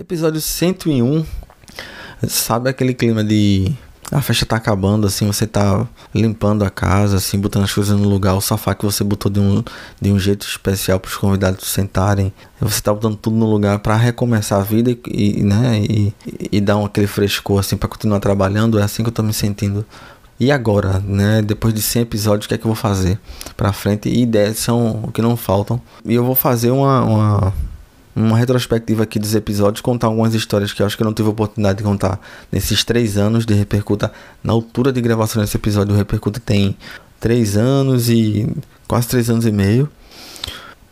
Episódio 101. Sabe aquele clima de a festa tá acabando, assim, você tá limpando a casa, assim, botando as coisas no lugar, o sofá que você botou de um, de um jeito especial para os convidados sentarem. Você tá botando tudo no lugar para recomeçar a vida e, e né, e, e dar um, aquele frescor, assim, para continuar trabalhando. É assim que eu tô me sentindo. E agora, né? Depois de 100 episódios, o que é que eu vou fazer pra frente? E ideias são o que não faltam. E eu vou fazer uma, uma uma retrospectiva aqui dos episódios, contar algumas histórias que eu acho que eu não tive oportunidade de contar nesses três anos de Repercuta. Na altura de gravação desse episódio, o Repercuta tem três anos e quase três anos e meio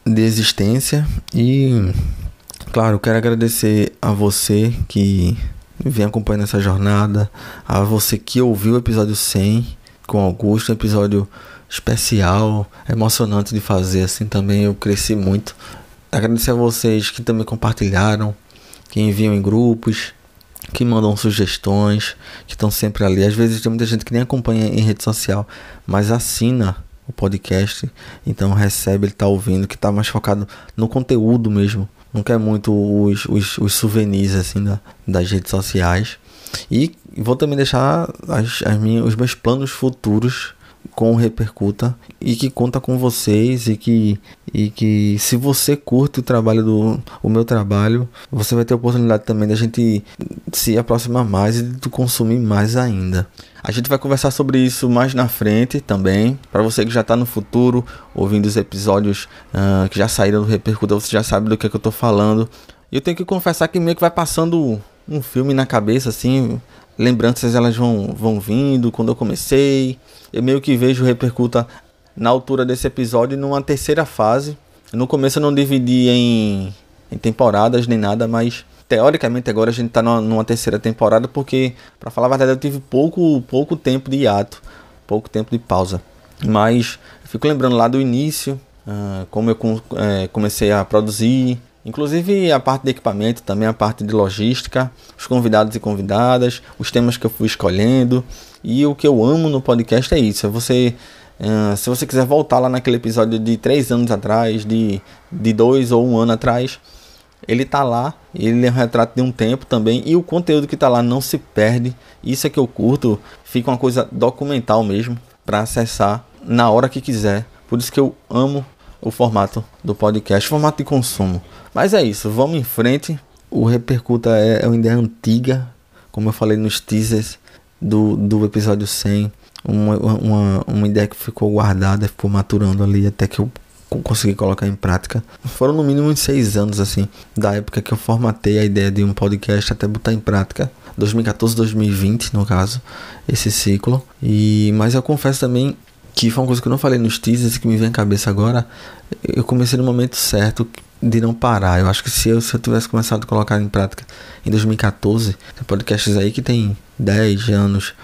de existência. E, claro, quero agradecer a você que vem acompanhando essa jornada, a você que ouviu o episódio 100 com Augusto, um episódio especial, emocionante de fazer assim também. Eu cresci muito Agradecer a vocês que também compartilharam, que enviam em grupos, que mandam sugestões, que estão sempre ali. Às vezes tem muita gente que nem acompanha em rede social, mas assina o podcast, então recebe, ele está ouvindo, que está mais focado no conteúdo mesmo. Não quer muito os, os, os souvenirs assim da, das redes sociais. E vou também deixar as, as minhas, os meus planos futuros com Repercuta e que conta com vocês e que, e que se você curte o trabalho do o meu trabalho, você vai ter a oportunidade também da gente se aproximar mais e de consumir mais ainda. A gente vai conversar sobre isso mais na frente também. Para você que já está no futuro, ouvindo os episódios uh, que já saíram do Repercuta, você já sabe do que, é que eu estou falando. E eu tenho que confessar que meio que vai passando um filme na cabeça, assim, lembranças elas vão, vão vindo quando eu comecei. Eu meio que vejo repercuta na altura desse episódio numa terceira fase. No começo eu não dividi em, em temporadas nem nada, mas teoricamente agora a gente tá numa, numa terceira temporada porque, para falar a verdade, eu tive pouco, pouco tempo de hiato, pouco tempo de pausa. Mas fico lembrando lá do início, uh, como eu uh, comecei a produzir, Inclusive a parte de equipamento, também a parte de logística, os convidados e convidadas, os temas que eu fui escolhendo. E o que eu amo no podcast é isso. É você, uh, se você quiser voltar lá naquele episódio de três anos atrás, de, de dois ou um ano atrás, ele tá lá, ele é um retrato de um tempo também, e o conteúdo que tá lá não se perde. Isso é que eu curto, fica uma coisa documental mesmo, para acessar na hora que quiser. Por isso que eu amo o formato do podcast, formato de consumo. Mas é isso, vamos em frente. O Repercuta é, é uma ideia antiga, como eu falei nos teasers do, do episódio 100. Uma, uma, uma ideia que ficou guardada, ficou maturando ali até que eu consegui colocar em prática. Foram no mínimo uns seis anos, assim, da época que eu formatei a ideia de um podcast até botar em prática. 2014, 2020, no caso, esse ciclo. E mas eu confesso também que foi uma coisa que eu não falei nos teasers que me vem à cabeça agora. Eu comecei no momento certo de não parar. Eu acho que se eu, se eu tivesse começado a colocar em prática em 2014, tem podcasts aí que tem 10 anos.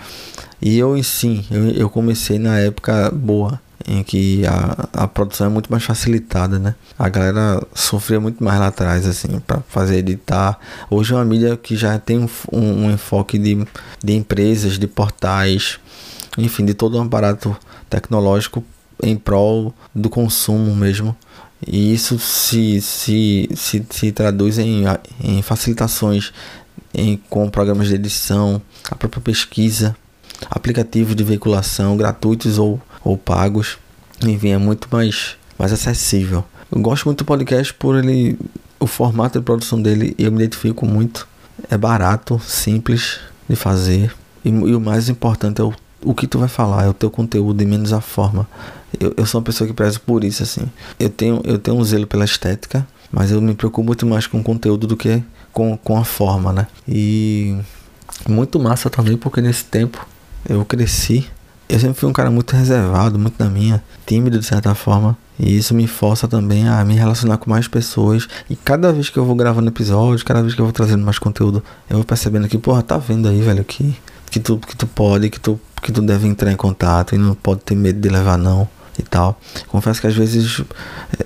E eu, sim, eu, eu comecei na época boa, em que a, a produção é muito mais facilitada, né? A galera sofria muito mais lá atrás, assim, para fazer editar. Hoje é uma mídia que já tem um, um, um enfoque de, de empresas, de portais, enfim, de todo um aparato tecnológico em prol do consumo mesmo e isso se, se, se, se traduz em, em facilitações em, com programas de edição, a própria pesquisa, aplicativos de veiculação gratuitos ou, ou pagos. Enfim, é muito mais, mais acessível. Eu gosto muito do podcast por ele, o formato de produção dele, eu me identifico muito. É barato, simples de fazer. E, e o mais importante é o, o que tu vai falar, é o teu conteúdo e menos a forma. Eu, eu sou uma pessoa que prezo por isso, assim. Eu tenho, eu tenho um zelo pela estética, mas eu me preocupo muito mais com o conteúdo do que com, com a forma, né? E muito massa também, porque nesse tempo eu cresci. Eu sempre fui um cara muito reservado, muito na minha, tímido de certa forma. E isso me força também a me relacionar com mais pessoas. E cada vez que eu vou gravando episódios, cada vez que eu vou trazendo mais conteúdo, eu vou percebendo que, porra, tá vendo aí, velho, que, que, tu, que tu pode, que tu, que tu deve entrar em contato e não pode ter medo de levar não e tal. Confesso que às vezes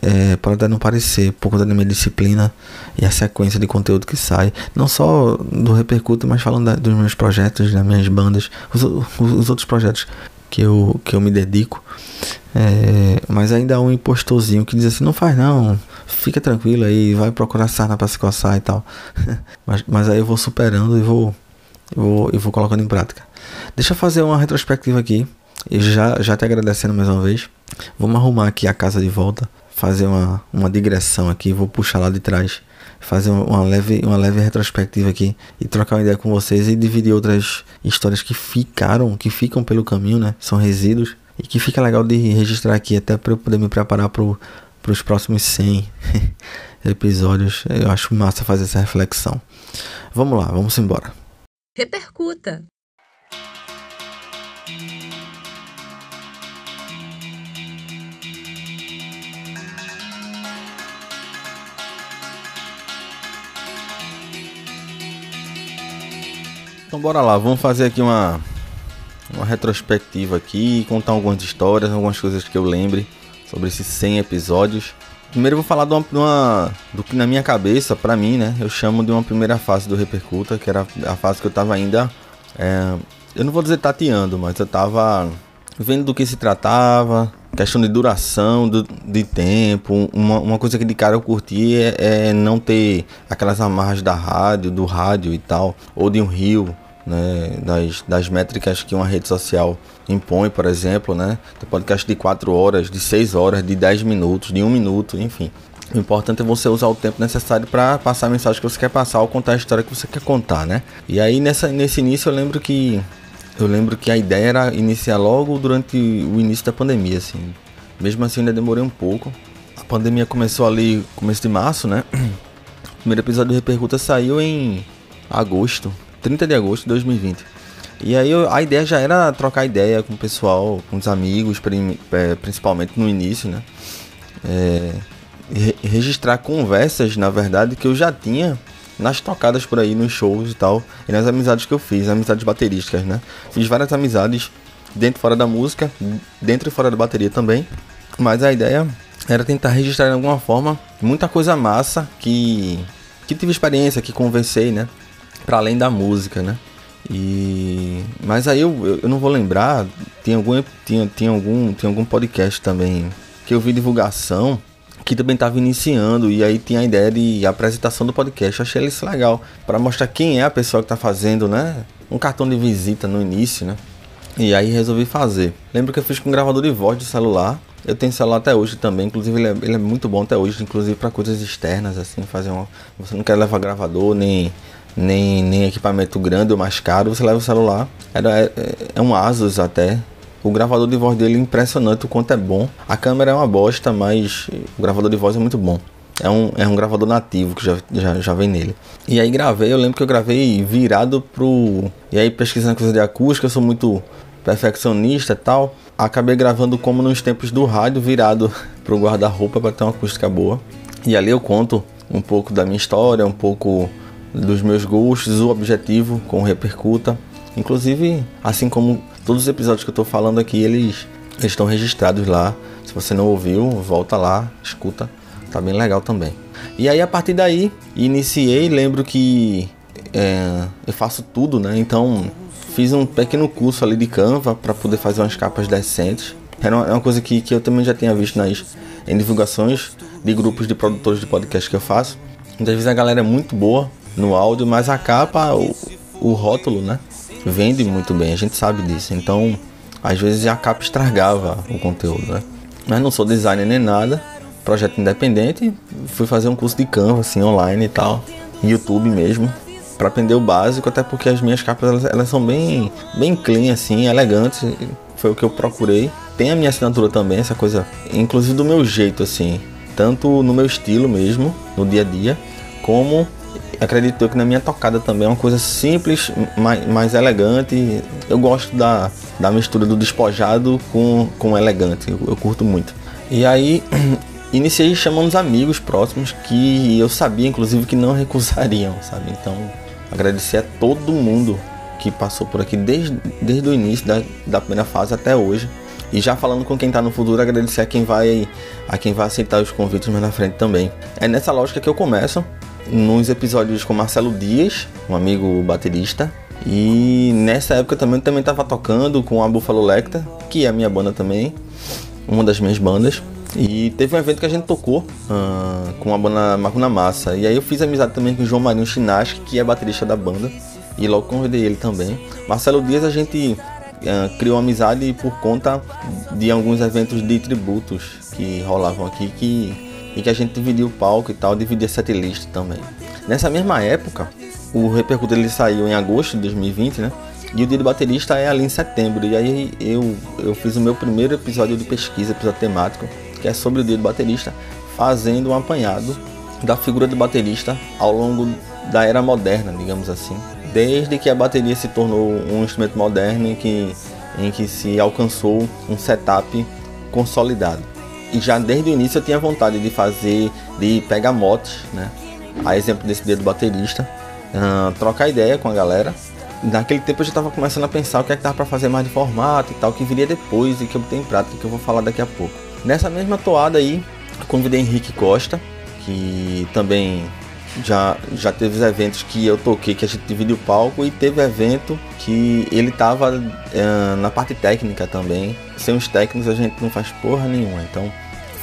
é, pode até não parecer por conta da minha disciplina e a sequência de conteúdo que sai, não só do Repercuto, mas falando da, dos meus projetos, das minhas bandas, os, os, outros projetos que eu, que eu me dedico. É, mas ainda há um impostorzinho que diz assim: não faz não, fica tranquilo aí, vai procurar sarna pra se coçar e tal. mas, mas aí eu vou superando e vou, vou, e vou colocando em prática. Deixa eu fazer uma retrospectiva aqui. E já, já te agradecendo mais uma vez. Vamos arrumar aqui a casa de volta. Fazer uma, uma digressão aqui. Vou puxar lá de trás. Fazer uma leve, uma leve retrospectiva aqui. E trocar uma ideia com vocês. E dividir outras histórias que ficaram, que ficam pelo caminho, né? São resíduos. E que fica legal de registrar aqui. Até para eu poder me preparar para os próximos 100 episódios. Eu acho massa fazer essa reflexão. Vamos lá, vamos embora. Repercuta. Então bora lá, vamos fazer aqui uma, uma retrospectiva aqui, contar algumas histórias, algumas coisas que eu lembre sobre esses 100 episódios. Primeiro eu vou falar de uma, de uma, do que na minha cabeça, pra mim, né, eu chamo de uma primeira fase do Repercuta, que era a fase que eu tava ainda, é, eu não vou dizer tateando, mas eu tava vendo do que se tratava, questão de duração, do, de tempo. Uma, uma coisa que de cara eu curti é, é, não ter aquelas amarras da rádio, do rádio e tal, ou de um rio, né, das, das métricas que uma rede social impõe, por exemplo, né, tem podcast de 4 horas, de 6 horas, de 10 minutos, de 1 minuto, enfim. O importante é você usar o tempo necessário para passar a mensagem que você quer passar ou contar a história que você quer contar, né? E aí nessa, nesse início eu lembro que eu lembro que a ideia era iniciar logo durante o início da pandemia, assim. Mesmo assim, ainda demorei um pouco. A pandemia começou ali, começo de março, né? O primeiro episódio do Repercuta saiu em agosto, 30 de agosto de 2020. E aí eu, a ideia já era trocar ideia com o pessoal, com os amigos, é, principalmente no início, né? É, registrar conversas, na verdade, que eu já tinha nas tocadas por aí, nos shows e tal, e nas amizades que eu fiz, amizades baterísticas, né? Fiz várias amizades dentro e fora da música, dentro e fora da bateria também, mas a ideia era tentar registrar de alguma forma muita coisa massa que que tive experiência, que conversei, né? Para além da música, né? E mas aí eu, eu não vou lembrar, tem algum tinha, tinha algum tinha algum podcast também que eu vi divulgação que também estava iniciando e aí tinha a ideia de apresentação do podcast. Eu achei isso legal para mostrar quem é a pessoa que está fazendo, né? Um cartão de visita no início, né? E aí resolvi fazer. Lembro que eu fiz com um gravador de voz de celular. Eu tenho celular até hoje também, inclusive ele é, ele é muito bom até hoje, inclusive para coisas externas assim, fazer uma, você não quer levar gravador nem nem, nem equipamento grande ou mais caro, você leva o celular. Era é, é um Asus até, o gravador de voz dele é impressionante o quanto é bom. A câmera é uma bosta, mas o gravador de voz é muito bom. É um, é um gravador nativo que já, já, já vem nele. E aí gravei, eu lembro que eu gravei virado pro. E aí pesquisando coisa de acústica, eu sou muito perfeccionista e tal. Acabei gravando como nos tempos do rádio, virado pro guarda-roupa para ter uma acústica boa. E ali eu conto um pouco da minha história, um pouco dos meus gostos, o objetivo com Repercuta. Inclusive, assim como Todos os episódios que eu estou falando aqui, eles, estão registrados lá. Se você não ouviu, volta lá, escuta. Tá bem legal também. E aí, a partir daí, iniciei. Lembro que é, eu faço tudo, né? Então, fiz um pequeno curso ali de Canva para poder fazer umas capas decentes. Era uma, é uma coisa que, que eu também já tinha visto nas em divulgações de grupos de produtores de podcast que eu faço. Muitas vezes a galera é muito boa no áudio, mas a capa, o, o rótulo, né? vende muito bem, a gente sabe disso. Então, às vezes a capa estragava o conteúdo, né? Mas não sou designer nem nada, projeto independente, fui fazer um curso de Canva assim online e tal, YouTube mesmo, para aprender o básico, até porque as minhas capas elas, elas, são bem bem clean assim, elegantes, foi o que eu procurei. Tem a minha assinatura também, essa coisa, inclusive do meu jeito assim, tanto no meu estilo mesmo, no dia a dia, como acredito que na minha tocada também é uma coisa simples, mais, mais elegante. Eu gosto da, da mistura do despojado com, com elegante, eu, eu curto muito. E aí iniciei chamando os amigos próximos que eu sabia inclusive que não recusariam, sabe? Então agradecer a todo mundo que passou por aqui desde, desde o início da, da primeira fase até hoje. E já falando com quem está no futuro, agradecer a quem vai a quem vai aceitar os convites mais na frente também. É nessa lógica que eu começo nos episódios com Marcelo Dias, um amigo baterista. E nessa época também também estava tocando com a Buffalo Lecter, que é a minha banda também, uma das minhas bandas. E teve um evento que a gente tocou uh, com a banda Macuna Massa. E aí eu fiz amizade também com o João Marinho Chinaski, que é baterista da banda. E logo convidei ele também. Marcelo Dias a gente uh, criou amizade por conta de alguns eventos de tributos que rolavam aqui que, e que a gente dividia o palco e tal, dividia setlist também. Nessa mesma época, o Repercuta ele saiu em agosto de 2020, né? E o dia do baterista é ali em setembro. E aí eu, eu fiz o meu primeiro episódio de pesquisa, episódio temático, que é sobre o dia do baterista, fazendo um apanhado da figura do baterista ao longo da era moderna, digamos assim. Desde que a bateria se tornou um instrumento moderno em que, em que se alcançou um setup consolidado. E já desde o início eu tinha vontade de fazer, de pegar motes, né? A exemplo desse dia do baterista, uh, trocar ideia com a galera naquele tempo eu já estava começando a pensar o que é que dava para fazer mais de formato e tal, que viria depois e que eu botei em prática, que eu vou falar daqui a pouco. Nessa mesma toada aí, convidei Henrique Costa, que também já, já teve os eventos que eu toquei, que a gente dividiu o palco, e teve evento que ele tava uh, na parte técnica também. Sem os técnicos a gente não faz porra nenhuma. Então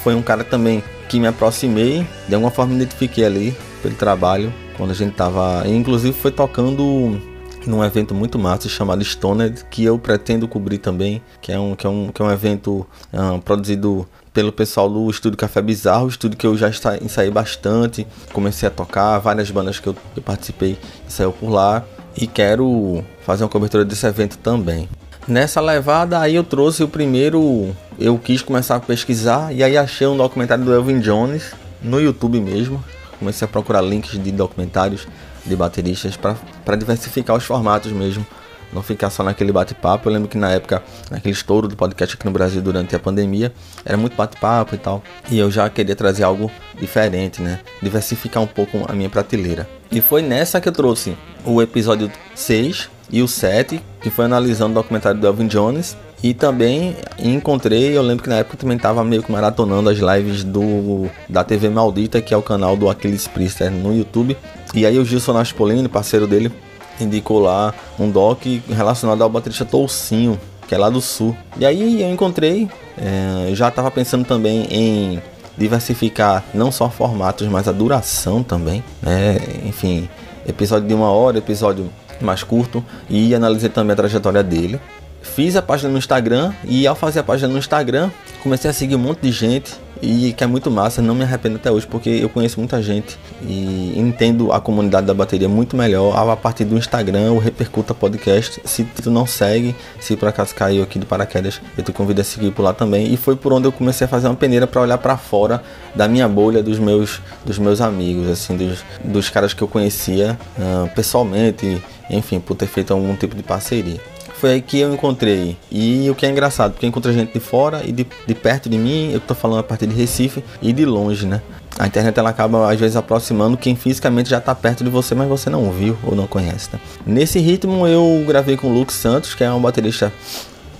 foi um cara também que me aproximei, de alguma forma me identifiquei ali pelo trabalho, quando a gente tava. Inclusive foi tocando num evento muito massa chamado Stoned, que eu pretendo cobrir também, que é um, que é um, que é um evento um, produzido pelo pessoal do Estúdio Café Bizarro, estúdio que eu já ensaiei bastante, comecei a tocar, várias bandas que eu, eu participei saiu por lá e quero fazer uma cobertura desse evento também. Nessa levada aí eu trouxe o primeiro, eu quis começar a pesquisar e aí achei um documentário do Elvin Jones no YouTube mesmo. Comecei a procurar links de documentários de bateristas para diversificar os formatos mesmo. Não ficar só naquele bate-papo. Eu lembro que na época, naquele estouro do podcast aqui no Brasil durante a pandemia, era muito bate-papo e tal. E eu já queria trazer algo diferente, né? Diversificar um pouco a minha prateleira. E foi nessa que eu trouxe o episódio 6 e o 7, que foi analisando o documentário do Elvin Jones. E também encontrei, eu lembro que na época também estava meio que maratonando as lives do da TV Maldita, que é o canal do Aquiles Priester no YouTube. E aí o Gilson Naspolini, parceiro dele, indicou lá um doc relacionado ao baterista Toucinho, que é lá do sul. E aí eu encontrei, é, já estava pensando também em diversificar não só formatos, mas a duração também. Né? Enfim, episódio de uma hora, episódio mais curto. E analisei também a trajetória dele. Fiz a página no Instagram e ao fazer a página no Instagram, comecei a seguir um monte de gente e que é muito massa, não me arrependo até hoje porque eu conheço muita gente e entendo a comunidade da bateria muito melhor a partir do Instagram, o Repercuta Podcast. Se tu não segue, se por acaso caiu aqui de paraquedas, eu te convido a seguir por lá também. E foi por onde eu comecei a fazer uma peneira para olhar para fora da minha bolha dos meus dos meus amigos, assim, dos, dos caras que eu conhecia uh, pessoalmente, enfim, por ter feito algum tipo de parceria foi aí que eu encontrei. E o que é engraçado, porque eu encontrei gente de fora e de, de perto de mim, eu tô falando a partir de Recife e de longe, né? A internet ela acaba às vezes aproximando quem fisicamente já está perto de você, mas você não viu ou não conhece. Tá? Nesse ritmo eu gravei com o Luke Santos, que é um baterista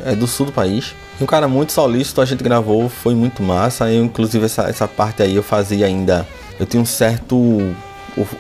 é, do sul do país. E um cara muito solícito, a gente gravou, foi muito massa. Eu, inclusive essa, essa parte aí eu fazia ainda. Eu tinha um certo. O,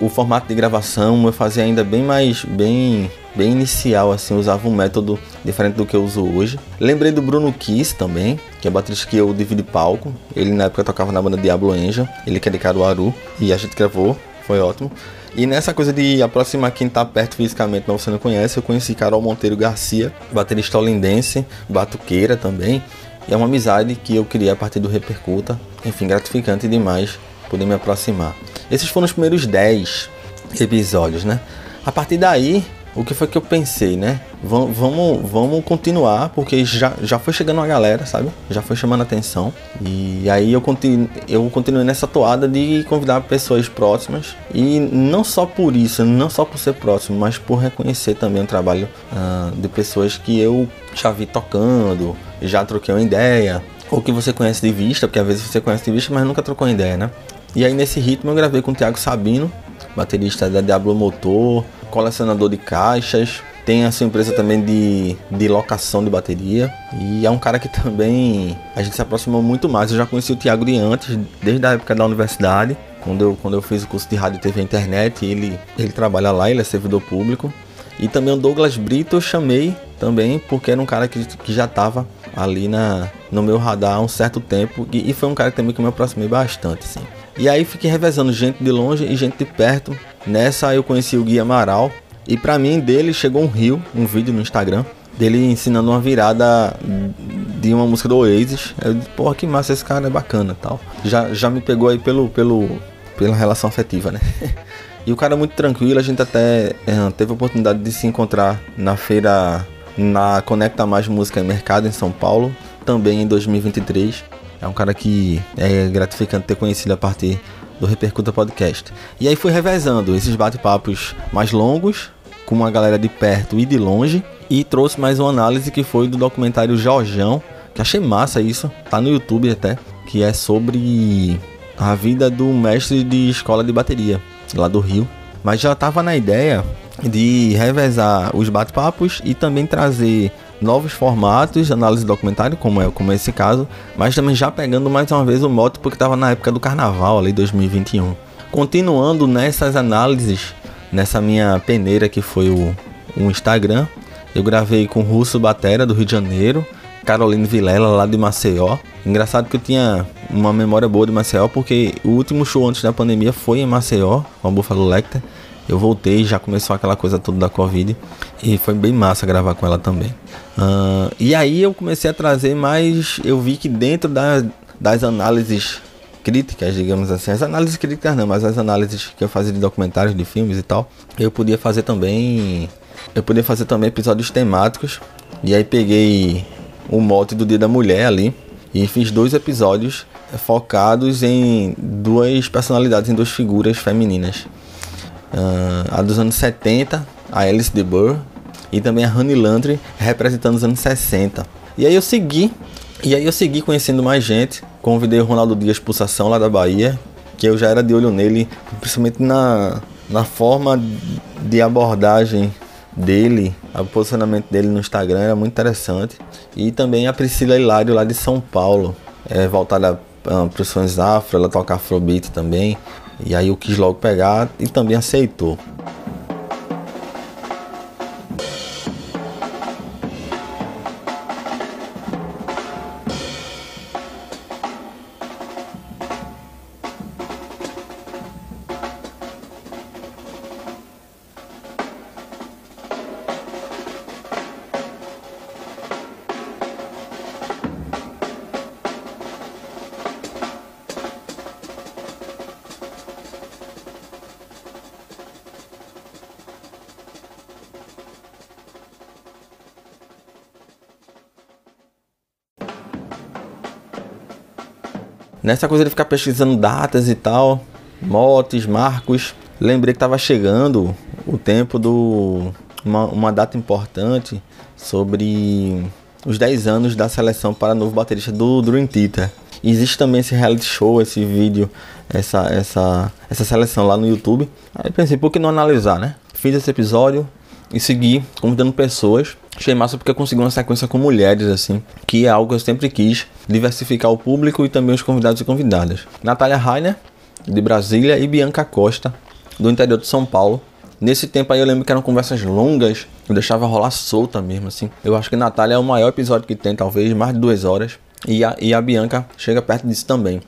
o formato de gravação eu fazia ainda bem mais. bem bem inicial, assim, usava um método diferente do que eu uso hoje. Lembrei do Bruno Kiss também, que é baterista que eu divido palco. Ele na época tocava na banda Diablo Angel, ele que é de Caruaru, e a gente gravou, foi ótimo. E nessa coisa de aproximar quem tá perto fisicamente, mas você não conhece, eu conheci Carol Monteiro Garcia, baterista holindense, batuqueira também. E é uma amizade que eu criei a partir do Repercuta. Enfim, gratificante demais poder me aproximar. Esses foram os primeiros 10 episódios, né? A partir daí, o que foi que eu pensei, né? Vamos, vamos, continuar, porque já, já foi chegando uma galera, sabe? Já foi chamando atenção. E aí eu, continu, eu continuei nessa toada de convidar pessoas próximas. E não só por isso, não só por ser próximo, mas por reconhecer também o trabalho uh, de pessoas que eu já vi tocando, já troquei uma ideia. Ou que você conhece de vista, porque às vezes você conhece de vista, mas nunca trocou ideia, né? E aí nesse ritmo eu gravei com o Thiago Sabino, baterista da Diablo Motor, colecionador de caixas, tem a sua empresa também de, de locação de bateria. E é um cara que também a gente se aproximou muito mais. Eu já conheci o Thiago de antes, desde a época da universidade. Quando eu, quando eu fiz o curso de rádio, TV e internet, ele, ele trabalha lá, ele é servidor público. E também o Douglas Brito eu chamei também, porque era um cara que, que já estava ali na, no meu radar há um certo tempo e, e foi um cara também que eu me aproximei bastante, assim. E aí fiquei revezando gente de longe e gente de perto. Nessa eu conheci o Gui Amaral e para mim dele chegou um rio, um vídeo no Instagram dele ensinando uma virada de uma música do Oasis. Eu disse, porra, que massa, esse cara é bacana tal. Já, já me pegou aí pelo, pelo, pela relação afetiva, né? e o cara é muito tranquilo, a gente até é, teve a oportunidade de se encontrar na feira na Conecta Mais Música e Mercado em São Paulo, também em 2023. É um cara que é gratificante ter conhecido a partir do Repercuta Podcast. E aí fui revezando esses bate-papos mais longos, com uma galera de perto e de longe, e trouxe mais uma análise que foi do documentário Jorjão, que achei massa isso, tá no YouTube até, que é sobre a vida do mestre de escola de bateria lá do Rio. Mas já tava na ideia de revezar os bate-papos e também trazer novos formatos de análise documentário, como é como é esse caso, mas também já pegando mais uma vez o moto porque estava na época do carnaval ali 2021. Continuando nessas análises, nessa minha peneira que foi o, o Instagram, eu gravei com Russo Batera do Rio de Janeiro, Caroline Vilela lá de Maceió. Engraçado que eu tinha uma memória boa de Maceió porque o último show antes da pandemia foi em Maceió com a Buffalo Lecter. Eu voltei, já começou aquela coisa toda da Covid e foi bem massa gravar com ela também. Uh, e aí eu comecei a trazer mais. Eu vi que dentro da, das análises críticas, digamos assim, as análises críticas não, mas as análises que eu fazia de documentários, de filmes e tal, eu podia fazer também. Eu podia fazer também episódios temáticos. E aí peguei o mote do Dia da Mulher ali e fiz dois episódios focados em duas personalidades, em duas figuras femininas. Uh, a dos anos 70, a Alice de Burr, e também a Honey Landry, representando os anos 60. E aí eu segui, e aí eu segui conhecendo mais gente, convidei o Ronaldo Dias Pulsação lá da Bahia, que eu já era de olho nele, principalmente na, na forma de abordagem dele, o posicionamento dele no Instagram era muito interessante. E também a Priscila Hilário lá de São Paulo, é, voltada uh, para os fãs afro, ela toca afrobeat também. E aí eu quis logo pegar e também aceitou. Nessa coisa de ficar pesquisando datas e tal, motes, marcos, lembrei que estava chegando o tempo do uma, uma, data importante sobre os 10 anos da seleção para novo baterista do Dream Theater. Existe também esse reality show, esse vídeo, essa, essa, essa seleção lá no YouTube. Aí pensei, por que não analisar, né? Fiz esse episódio, e seguir convidando pessoas. Achei massa porque eu consegui uma sequência com mulheres, assim, que é algo que eu sempre quis, diversificar o público e também os convidados e convidadas. Natália Rainer, de Brasília, e Bianca Costa, do interior de São Paulo. Nesse tempo aí eu lembro que eram conversas longas, eu deixava rolar solta mesmo, assim. Eu acho que Natália é o maior episódio que tem, talvez, mais de duas horas. E a, e a Bianca chega perto disso também.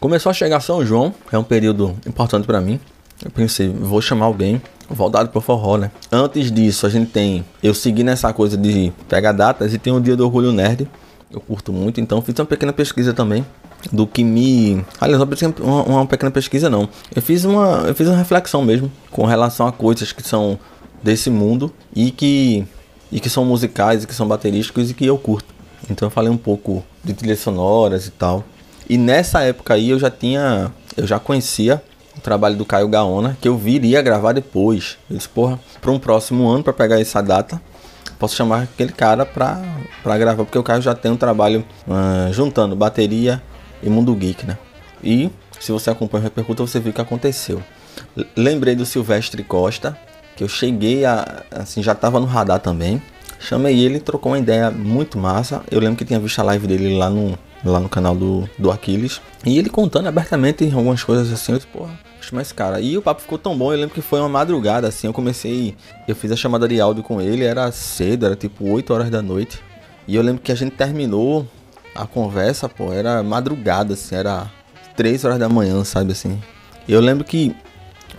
Começou a chegar São João, é um período importante para mim. Eu pensei, vou chamar alguém voltado pro forró, né? Antes disso, a gente tem. Eu segui nessa coisa de pegar datas e tem o Dia do Orgulho Nerd. Eu curto muito, então fiz uma pequena pesquisa também do que me. Aliás, uma, uma pequena pesquisa não. Eu fiz uma, eu fiz uma reflexão mesmo com relação a coisas que são desse mundo e que e que são musicais e que são baterísticos e que eu curto. Então eu falei um pouco de trilhas sonoras e tal. E nessa época aí eu já tinha, eu já conhecia trabalho do Caio Gaona, que eu viria gravar depois. Eu disse, porra, para um próximo ano, para pegar essa data, posso chamar aquele cara pra gravar, porque o Caio já tem um trabalho uh, juntando bateria e mundo geek, né? E se você acompanha o Repercuta, você viu o que aconteceu. Lembrei do Silvestre Costa, que eu cheguei a. assim, já tava no radar também. Chamei ele, trocou uma ideia muito massa. Eu lembro que tinha visto a live dele lá no, lá no canal do, do Aquiles. E ele contando abertamente algumas coisas assim, eu disse, porra, mas cara. E o papo ficou tão bom, eu lembro que foi uma madrugada assim, eu comecei, eu fiz a chamada de áudio com ele, era cedo, era tipo 8 horas da noite. E eu lembro que a gente terminou a conversa, pô, era madrugada, assim, era 3 horas da manhã, sabe assim. Eu lembro que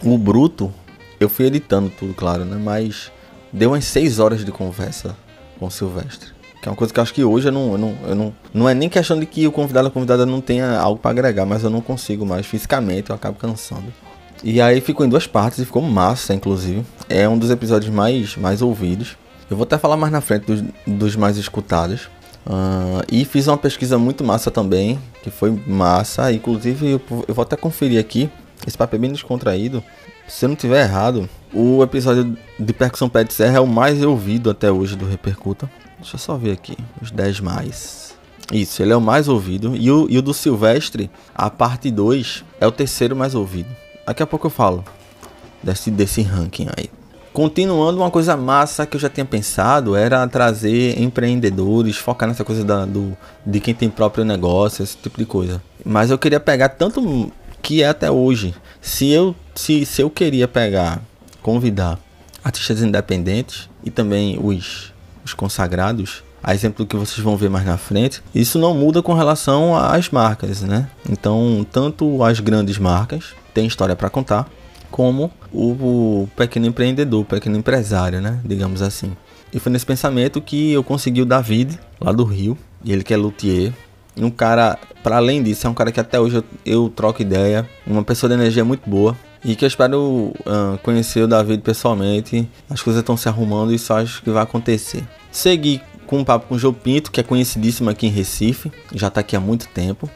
o bruto, eu fui editando tudo, claro, né? Mas deu umas 6 horas de conversa com o Silvestre. Que é uma coisa que eu acho que hoje eu não, eu não, eu não. Não é nem questão de que o convidado ou a convidada não tenha algo para agregar, mas eu não consigo mais. Fisicamente eu acabo cansando. E aí ficou em duas partes e ficou massa, inclusive. É um dos episódios mais, mais ouvidos. Eu vou até falar mais na frente dos, dos mais escutados. Uh, e fiz uma pesquisa muito massa também, que foi massa. Inclusive, eu, eu vou até conferir aqui. Esse papo é bem descontraído. Se eu não tiver errado, o episódio de Percussão Pet Serra é o mais ouvido até hoje do Repercuta. Deixa eu só ver aqui, os 10 mais. Isso, ele é o mais ouvido. E o, e o do Silvestre, a parte 2, é o terceiro mais ouvido. Daqui a pouco eu falo desse, desse ranking aí. Continuando, uma coisa massa que eu já tinha pensado era trazer empreendedores, focar nessa coisa da, do, de quem tem próprio negócio, esse tipo de coisa. Mas eu queria pegar tanto que é até hoje. Se eu, se, se eu queria pegar, convidar artistas independentes e também os, os consagrados, a exemplo do que vocês vão ver mais na frente, isso não muda com relação às marcas, né? Então, tanto as grandes marcas têm história para contar, como o, pequeno empreendedor, o pequeno empresário, né? Digamos assim. E foi nesse pensamento que eu consegui o David, lá do Rio, e ele que é luthier. E um cara, para além disso, é um cara que até hoje eu, eu, troco ideia, uma pessoa de energia muito boa. E que eu espero uh, conhecer o David pessoalmente. As coisas estão se arrumando e só acho que vai acontecer. Segui com um papo com o João Pinto, que é conhecidíssimo aqui em Recife, já está aqui há muito tempo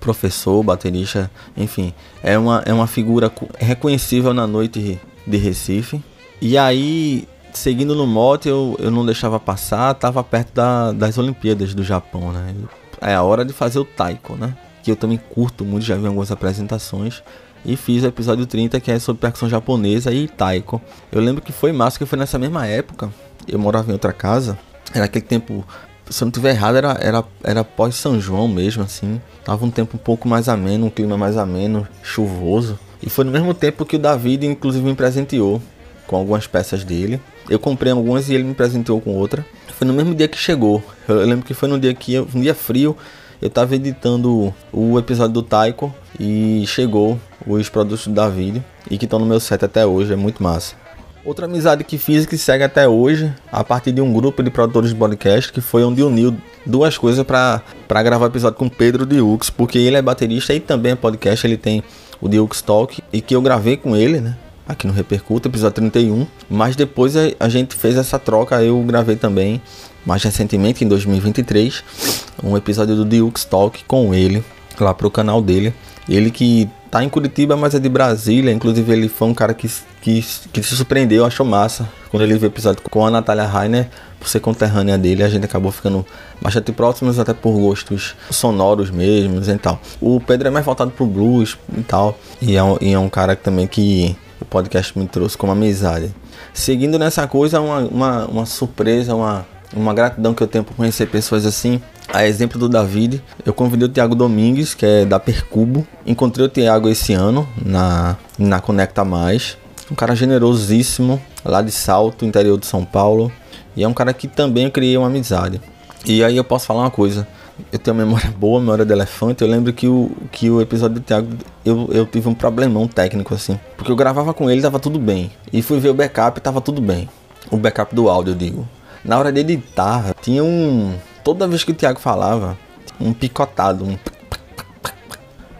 professor, baterista, enfim, é uma, é uma figura reconhecível na noite de Recife. E aí, seguindo no mote, eu, eu não deixava passar, tava perto da, das Olimpíadas do Japão, né? É a hora de fazer o taiko, né? Que eu também curto muito, já vi algumas apresentações. E fiz o episódio 30, que é sobre percussão japonesa e taiko. Eu lembro que foi massa, que foi nessa mesma época. Eu morava em outra casa. Era aquele tempo se eu não tiver errado, era, era, era pós São João mesmo, assim. Tava um tempo um pouco mais ameno, um clima mais ameno, chuvoso. E foi no mesmo tempo que o David, inclusive, me presenteou com algumas peças dele. Eu comprei algumas e ele me presenteou com outra. Foi no mesmo dia que chegou. Eu lembro que foi no dia que, um dia frio, eu tava editando o episódio do Taiko e chegou os produtos do David e que estão no meu set até hoje, é muito massa. Outra amizade que fiz que segue até hoje, a partir de um grupo de produtores de podcast, que foi onde uniu duas coisas para gravar episódio com Pedro Diux, porque ele é baterista e também é podcast, ele tem o Diux Talk, e que eu gravei com ele, né? Aqui no Repercuta, episódio 31. Mas depois a, a gente fez essa troca, eu gravei também, mais recentemente, em 2023, um episódio do Diux Talk com ele, lá pro canal dele. Ele que tá em Curitiba, mas é de Brasília. Inclusive, ele foi um cara que, que, que se surpreendeu, achou massa. Quando ele viu o episódio com a Natália Rainer, por ser conterrânea dele, a gente acabou ficando bastante próximos, até por gostos sonoros mesmos e tal. O Pedro é mais voltado pro blues e tal. E é um, e é um cara também que o podcast me trouxe como amizade. Seguindo nessa coisa, uma, uma, uma surpresa, uma, uma gratidão que eu tenho por conhecer pessoas assim a exemplo do David, eu convidei o Thiago Domingues, que é da Percubo. Encontrei o Thiago esse ano na, na Conecta Mais. Um cara generosíssimo, lá de Salto, interior de São Paulo. E é um cara que também eu criei uma amizade. E aí eu posso falar uma coisa. Eu tenho uma memória boa, memória de elefante. Eu lembro que o, que o episódio do Thiago eu, eu tive um problemão técnico assim. Porque eu gravava com ele tava tudo bem. E fui ver o backup tava tudo bem. O backup do áudio, eu digo. Na hora de editar, tinha um Toda vez que o Thiago falava, um picotado, um.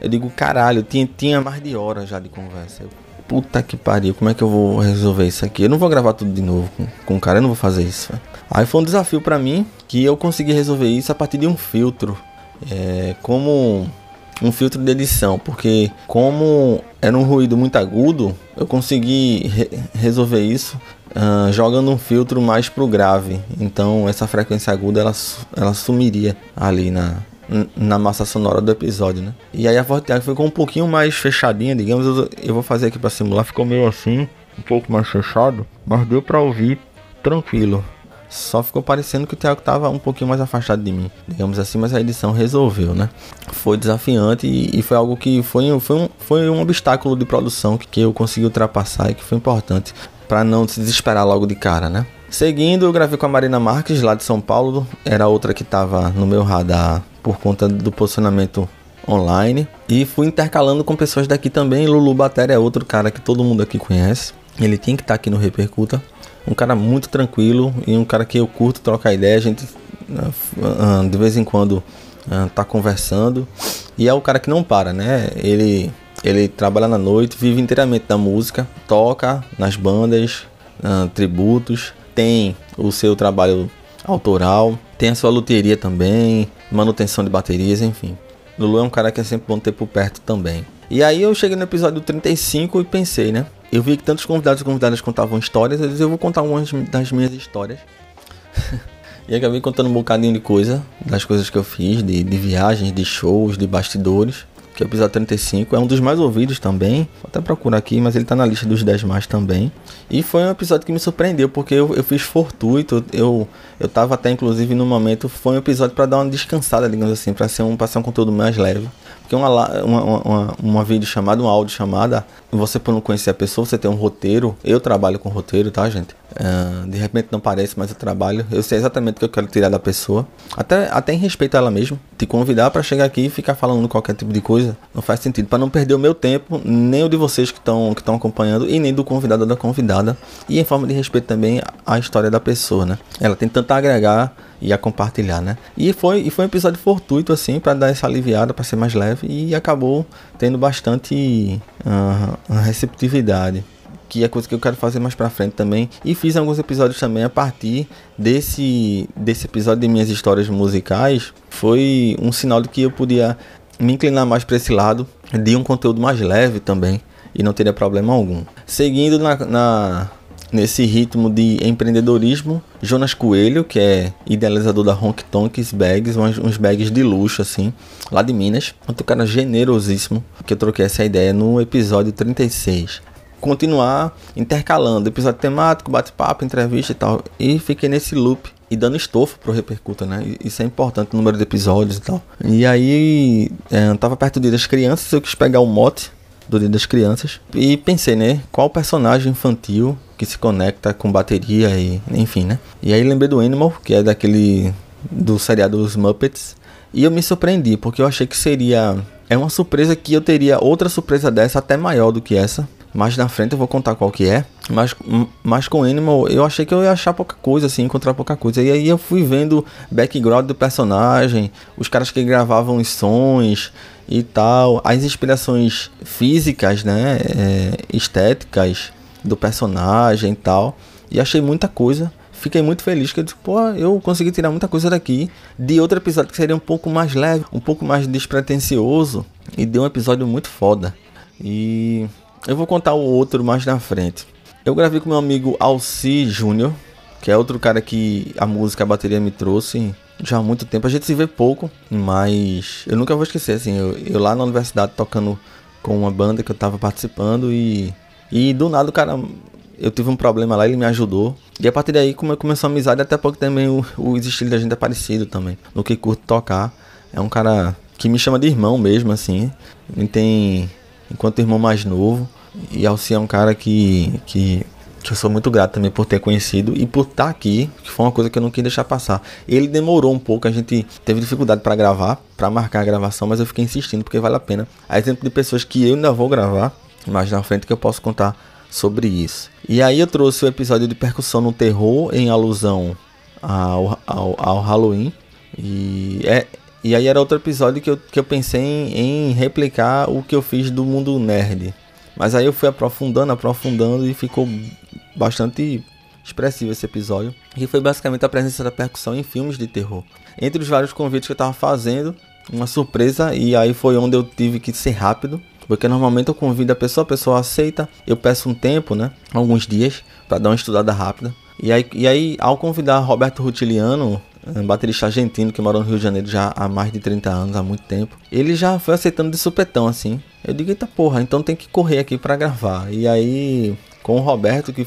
Eu digo, caralho, tinha, tinha mais de hora já de conversa. Eu, Puta que pariu, como é que eu vou resolver isso aqui? Eu não vou gravar tudo de novo com, com o cara, eu não vou fazer isso. Aí foi um desafio para mim que eu consegui resolver isso a partir de um filtro. É, como um filtro de edição, porque como era um ruído muito agudo, eu consegui re resolver isso uh, jogando um filtro mais pro grave. Então essa frequência aguda ela, ela sumiria ali na, na massa sonora do episódio, né? E aí a voz de ficou um pouquinho mais fechadinha, digamos. Eu, eu vou fazer aqui para simular, ficou meio assim, um pouco mais fechado, mas deu para ouvir tranquilo. Só ficou parecendo que o Thiago tava um pouquinho mais afastado de mim, digamos assim, mas a edição resolveu, né? Foi desafiante e, e foi algo que foi, foi, um, foi um obstáculo de produção que, que eu consegui ultrapassar e que foi importante para não se desesperar logo de cara, né? Seguindo, eu gravei com a Marina Marques, lá de São Paulo. Era outra que estava no meu radar por conta do posicionamento online. E fui intercalando com pessoas daqui também. Lulu Batera é outro cara que todo mundo aqui conhece. Ele tinha que estar tá aqui no Repercuta. Um cara muito tranquilo e um cara que eu curto trocar ideia. A gente ah, ah, de vez em quando ah, tá conversando. E é o cara que não para, né? Ele, ele trabalha na noite, vive inteiramente da música, toca nas bandas, tributos, tem o seu trabalho autoral, tem a sua luteria também, manutenção de baterias, enfim. Lulu é um cara que é sempre bom ter por perto também. E aí eu cheguei no episódio 35 e pensei, né? Eu vi que tantos convidados e convidadas contavam histórias, eu disse, eu vou contar umas das minhas histórias. e acabei contando um bocadinho de coisa, das coisas que eu fiz, de, de viagens, de shows, de bastidores que é o episódio 35. É um dos mais ouvidos também. Vou até procurar aqui, mas ele tá na lista dos 10 mais também. E foi um episódio que me surpreendeu, porque eu, eu fiz fortuito. Eu, eu tava até, inclusive, no momento. Foi um episódio para dar uma descansada, digamos assim, para ser, um, pra ser um conteúdo mais leve. Porque uma, uma, uma, uma vídeo chamada, um áudio chamada, você por não conhecer a pessoa, você tem um roteiro. Eu trabalho com roteiro, tá, gente? Uh, de repente não parece, mas eu trabalho. Eu sei exatamente o que eu quero tirar da pessoa. Até, até em respeito a ela mesmo. Te convidar para chegar aqui e ficar falando qualquer tipo de coisa não faz sentido. Para não perder o meu tempo, nem o de vocês que estão que acompanhando, e nem do convidado ou da convidada. E em forma de respeito também a história da pessoa, né? Ela tem tanto a agregar e a compartilhar, né? E foi, e foi um episódio fortuito, assim, para dar essa aliviada, para ser mais leve, e acabou tendo bastante uh, receptividade que é coisa que eu quero fazer mais para frente também. E fiz alguns episódios também a partir desse desse episódio de minhas histórias musicais. Foi um sinal de que eu podia me inclinar mais para esse lado de um conteúdo mais leve também e não teria problema algum. Seguindo na, na nesse ritmo de empreendedorismo. Jonas Coelho, que é idealizador da Honk Tonks Bags, uns, uns bags de luxo, assim, lá de Minas. Outro cara generosíssimo, que eu troquei essa ideia no episódio 36. Continuar intercalando episódio temático, bate-papo, entrevista e tal. E fiquei nesse loop e dando estofo pro Repercuta, né? Isso é importante, o número de episódios e tal. E aí, é, tava perto do dia das crianças, eu quis pegar o mote do Dia das Crianças. E pensei, né? Qual personagem infantil que se conecta com bateria e enfim, né? E aí lembrei do Animal, que é daquele do seriado Os Muppets. E eu me surpreendi, porque eu achei que seria. É uma surpresa que eu teria outra surpresa dessa até maior do que essa. Mais na frente eu vou contar qual que é. Mas, mas com Animal eu achei que eu ia achar pouca coisa, assim, encontrar pouca coisa. E aí eu fui vendo background do personagem, os caras que gravavam os sons e tal, as inspirações físicas, né, é, estéticas do personagem e tal. E achei muita coisa. Fiquei muito feliz que eu disse, pô, eu consegui tirar muita coisa daqui. De outro episódio que seria um pouco mais leve, um pouco mais despretensioso. E deu um episódio muito foda. E eu vou contar o outro mais na frente. Eu gravei com meu amigo Alci Júnior, que é outro cara que a música, a bateria me trouxe já há muito tempo. A gente se vê pouco, mas eu nunca vou esquecer, assim, eu, eu lá na universidade tocando com uma banda que eu tava participando e, e do nada o cara, eu tive um problema lá, ele me ajudou. E a partir daí começou a amizade, até pouco também o, o estilo da gente é parecido também, no que curto tocar. É um cara que me chama de irmão mesmo, assim, ele tem enquanto irmão mais novo. E Alci é um cara que, que, que eu sou muito grato também por ter conhecido e por estar aqui, que foi uma coisa que eu não quis deixar passar. Ele demorou um pouco, a gente teve dificuldade para gravar, para marcar a gravação, mas eu fiquei insistindo porque vale a pena. A exemplo de pessoas que eu ainda vou gravar, mais na frente que eu posso contar sobre isso. E aí eu trouxe o episódio de percussão no terror em alusão ao, ao, ao Halloween. E, é, e aí era outro episódio que eu, que eu pensei em, em replicar o que eu fiz do mundo nerd. Mas aí eu fui aprofundando, aprofundando e ficou bastante expressivo esse episódio. Que foi basicamente a presença da percussão em filmes de terror. Entre os vários convites que eu tava fazendo, uma surpresa, e aí foi onde eu tive que ser rápido. Porque normalmente eu convido a pessoa, a pessoa aceita, eu peço um tempo, né? Alguns dias, para dar uma estudada rápida. E aí, e aí ao convidar Roberto Rutiliano, um baterista argentino que mora no Rio de Janeiro já há mais de 30 anos, há muito tempo, ele já foi aceitando de supetão, assim. Eu digo, eita porra, então tem que correr aqui para gravar. E aí, com o Roberto, que,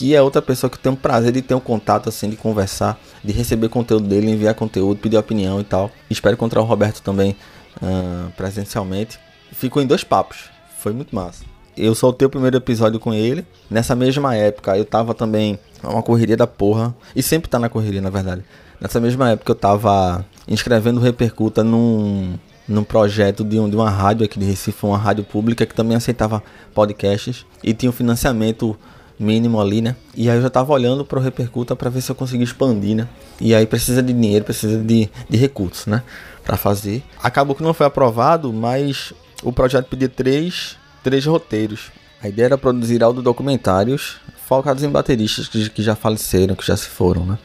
que é outra pessoa que tem o prazer de ter um contato, assim, de conversar, de receber conteúdo dele, enviar conteúdo, pedir opinião e tal. Espero encontrar o Roberto também uh, presencialmente. Ficou em dois papos, foi muito massa. Eu soltei o primeiro episódio com ele. Nessa mesma época, eu tava também uma correria da porra. E sempre tá na correria, na verdade. Nessa mesma época eu tava inscrevendo Repercuta num, num projeto de, um, de uma rádio aqui de Recife, uma rádio pública que também aceitava podcasts e tinha um financiamento mínimo ali, né? E aí eu já tava olhando para o Repercuta para ver se eu conseguia expandir, né? E aí precisa de dinheiro, precisa de, de recursos, né? Para fazer. Acabou que não foi aprovado, mas o projeto pedia três, três roteiros. A ideia era produzir documentários focados em bateristas que, que já faleceram, que já se foram, né?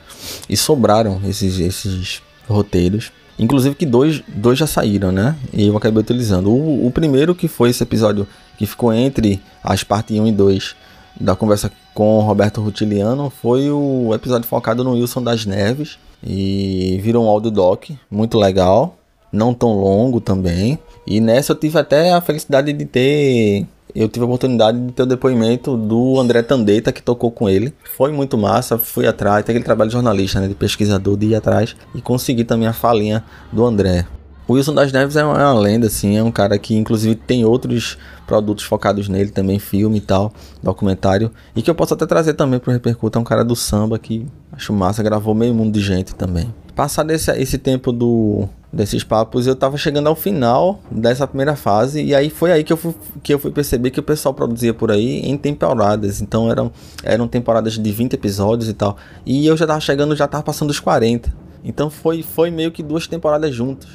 E sobraram esses, esses roteiros. Inclusive que dois, dois já saíram, né? E eu acabei utilizando. O, o primeiro que foi esse episódio que ficou entre as partes 1 e 2 da conversa com Roberto Rutiliano foi o episódio focado no Wilson das Neves. E virou um audio doc, muito legal. Não tão longo também. E nessa eu tive até a felicidade de ter eu tive a oportunidade de ter o depoimento do André Tandeta, que tocou com ele. Foi muito massa, fui atrás, tem aquele trabalho de jornalista, né, de pesquisador, de ir atrás e consegui também a falinha do André. Wilson das Neves é uma, é uma, lenda, assim, é um cara que inclusive tem outros produtos focados nele também, filme e tal, documentário, e que eu posso até trazer também pro Repercuta, é um cara do samba que acho massa, gravou meio mundo de gente também. Passado esse, esse tempo do, desses papos, eu tava chegando ao final dessa primeira fase, e aí foi aí que eu fui, que eu fui perceber que o pessoal produzia por aí em temporadas, então eram, eram temporadas de 20 episódios e tal, e eu já tava chegando, já tava passando os 40, então foi, foi meio que duas temporadas juntas.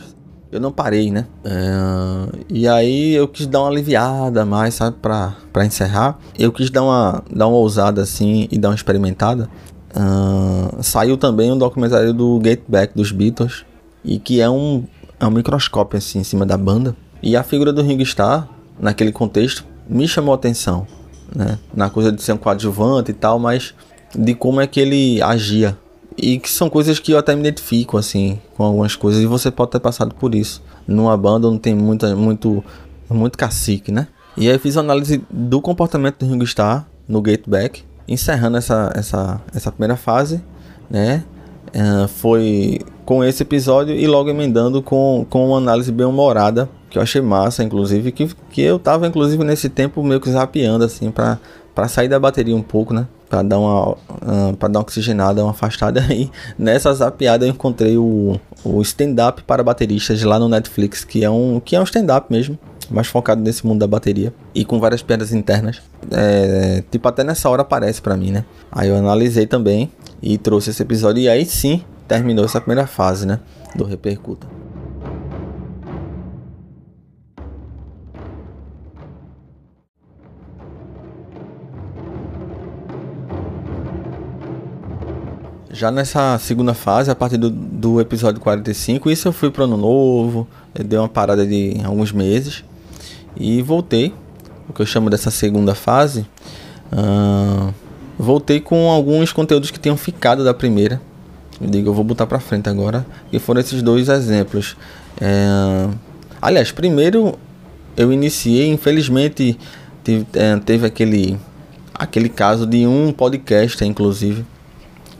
Eu não parei, né? É, e aí eu quis dar uma aliviada mais, sabe? Pra, pra encerrar. Eu quis dar uma, dar uma ousada assim e dar uma experimentada. Uh, saiu também um documentário do Get Back dos Beatles e que é um, é um microscópio assim em cima da banda e a figura do Ringo Starr naquele contexto me chamou a atenção né na coisa de ser um coadjuvante e tal mas de como é que ele agia e que são coisas que eu até me identifico assim com algumas coisas e você pode ter passado por isso numa banda onde tem muita muito muito cacique né e aí fiz uma análise do comportamento do Ringo Starr no Get Back encerrando essa, essa, essa primeira fase, né? Uh, foi com esse episódio e logo emendando com, com uma análise bem humorada, que eu achei massa, inclusive, que, que eu tava, inclusive, nesse tempo meio que zapeando, assim, pra, pra sair da bateria um pouco, né? Pra dar uma, uh, pra dar uma oxigenada, uma afastada aí. Nessa zapeada eu encontrei o, o stand-up para bateristas lá no Netflix, que é um, que é um stand-up mesmo mais focado nesse mundo da bateria e com várias piadas internas. É, tipo, até nessa hora aparece para mim, né? Aí eu analisei também e trouxe esse episódio e aí sim terminou essa primeira fase, né? Do Repercuta. Já nessa segunda fase, a partir do, do episódio 45, isso eu fui pro ano novo, deu uma parada de alguns meses. E voltei, o que eu chamo dessa segunda fase. Uh, voltei com alguns conteúdos que tinham ficado da primeira. Eu digo, eu vou botar pra frente agora. E foram esses dois exemplos. É, aliás, primeiro eu iniciei, infelizmente teve, é, teve aquele, aquele caso de um podcast, inclusive,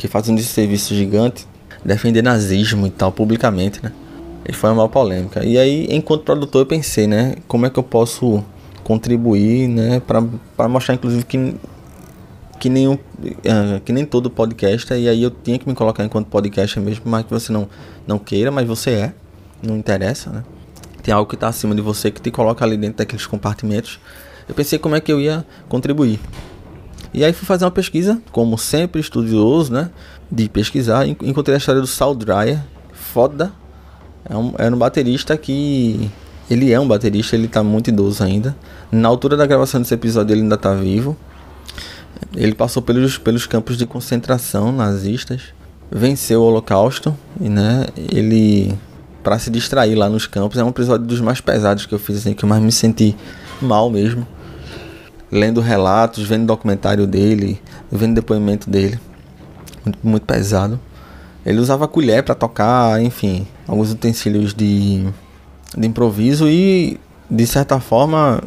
que faz um serviço gigante, defender nazismo e tal, publicamente, né? E foi uma polêmica. E aí, enquanto produtor, eu pensei, né? Como é que eu posso contribuir, né? Para mostrar, inclusive, que, que, nenhum, uh, que nem todo podcast. E aí eu tinha que me colocar enquanto podcast mesmo, mas que você não, não queira, mas você é. Não interessa, né? Tem algo que está acima de você que te coloca ali dentro daqueles compartimentos. Eu pensei como é que eu ia contribuir. E aí fui fazer uma pesquisa, como sempre estudioso, né? De pesquisar. Encontrei a história do Sal Dryer. Foda é um, era um baterista que. Ele é um baterista, ele tá muito idoso ainda. Na altura da gravação desse episódio, ele ainda tá vivo. Ele passou pelos, pelos campos de concentração nazistas, venceu o Holocausto, e né, ele para se distrair lá nos campos, é um episódio dos mais pesados que eu fiz, assim, que eu mais me senti mal mesmo. Lendo relatos, vendo documentário dele, vendo depoimento dele. Muito, muito pesado. Ele usava colher para tocar, enfim, alguns utensílios de, de improviso e, de certa forma,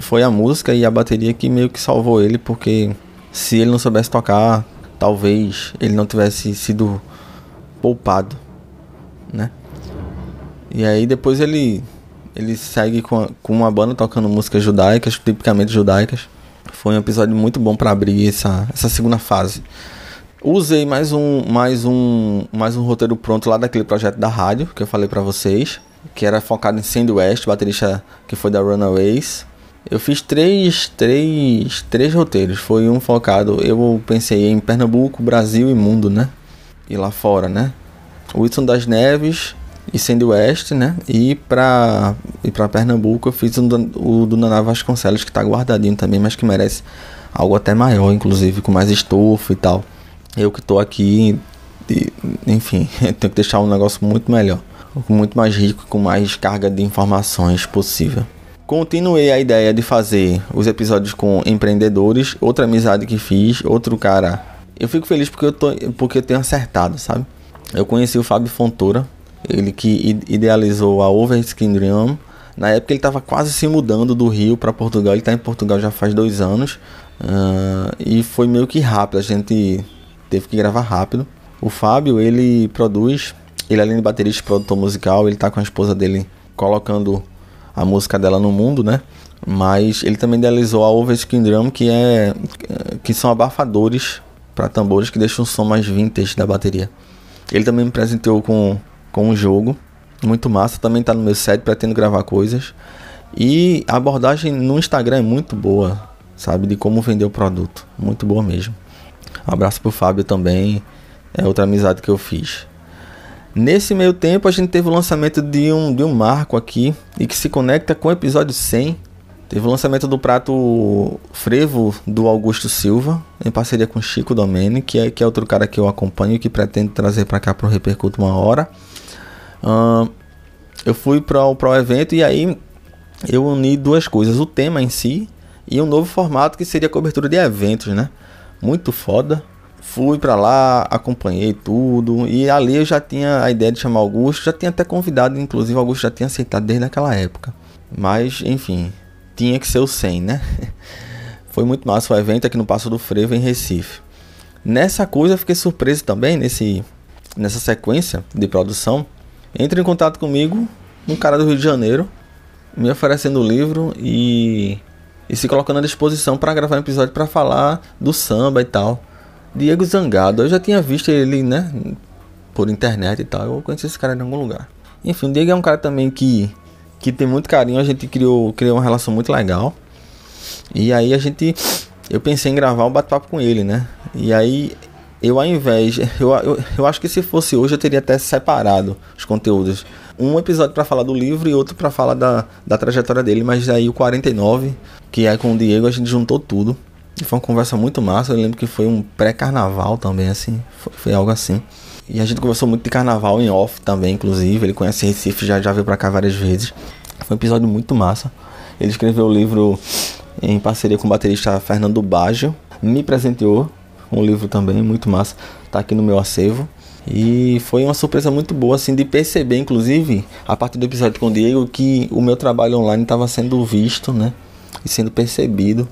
foi a música e a bateria que meio que salvou ele, porque se ele não soubesse tocar, talvez ele não tivesse sido poupado, né? E aí depois ele ele segue com, a, com uma banda tocando músicas judaicas, tipicamente judaicas. Foi um episódio muito bom para abrir essa, essa segunda fase Usei mais um, mais um, mais um roteiro pronto lá daquele projeto da rádio que eu falei para vocês, que era focado em Sandy West, baterista que foi da Runaways. Eu fiz três, três, três roteiros. Foi um focado, eu pensei em Pernambuco, Brasil e mundo, né? E lá fora, né? Wilson das Neves e Sandy West, né? E pra, e pra Pernambuco eu fiz o, o do Naná Vasconcelos, que tá guardadinho também, mas que merece algo até maior, inclusive, com mais estofo e tal. Eu que tô aqui, enfim, tenho que deixar um negócio muito melhor, muito mais rico, com mais carga de informações possível. Continuei a ideia de fazer os episódios com empreendedores, outra amizade que fiz, outro cara. Eu fico feliz porque eu, tô, porque eu tenho acertado, sabe? Eu conheci o Fábio Fontoura, ele que idealizou a Overskin Dream. Na época ele estava quase se mudando do Rio para Portugal. Ele está em Portugal já faz dois anos. Uh, e foi meio que rápido. A gente teve que gravar rápido. O Fábio, ele produz, ele além de baterista e produtor musical, ele tá com a esposa dele colocando a música dela no mundo, né? Mas ele também idealizou a Overskin Drum, que é que são abafadores para tambores que deixam o som mais vintage da bateria. Ele também me presenteou com, com um jogo muito massa, também tá no meu set, pretendo gravar coisas. E a abordagem no Instagram é muito boa, sabe, de como vender o produto, muito boa mesmo. Um abraço pro Fábio também. É outra amizade que eu fiz. Nesse meio tempo a gente teve o lançamento de um, de um marco aqui e que se conecta com o episódio 100. Teve o lançamento do prato frevo do Augusto Silva, em parceria com Chico Domene, que é, que é outro cara que eu acompanho e que pretendo trazer para cá para o Repercuto uma hora. Uh, eu fui para o evento e aí eu uni duas coisas: o tema em si e um novo formato que seria cobertura de eventos, né? muito foda. Fui para lá, acompanhei tudo e ali eu já tinha a ideia de chamar Augusto, já tinha até convidado, inclusive Augusto já tinha aceitado desde aquela época. Mas, enfim, tinha que ser o 100, né? Foi muito massa o evento aqui no Passo do Frevo em Recife. Nessa coisa eu fiquei surpreso também nesse nessa sequência de produção. Entre em contato comigo um cara do Rio de Janeiro, me oferecendo o livro e e se colocando à disposição para gravar um episódio para falar do samba e tal. Diego Zangado, eu já tinha visto ele, né, por internet e tal. Eu conheci esse cara em algum lugar. Enfim, o Diego é um cara também que que tem muito carinho, a gente criou criou uma relação muito legal. E aí a gente eu pensei em gravar um bate-papo com ele, né? E aí eu ao invés, eu, eu, eu acho que se fosse hoje eu teria até separado os conteúdos um episódio para falar do livro e outro para falar da, da trajetória dele, mas aí o 49, que é com o Diego, a gente juntou tudo. E foi uma conversa muito massa. Eu lembro que foi um pré-carnaval também, assim. Foi, foi, algo assim. E a gente conversou muito de carnaval em off também, inclusive. Ele conhece Recife, já, já veio pra cá várias vezes. Foi um episódio muito massa. Ele escreveu o livro em parceria com o baterista Fernando Baggio. Me presenteou um livro também, muito massa. Tá aqui no meu acervo. E foi uma surpresa muito boa, assim, de perceber, inclusive, a partir do episódio com o Diego, que o meu trabalho online estava sendo visto, né? E sendo percebido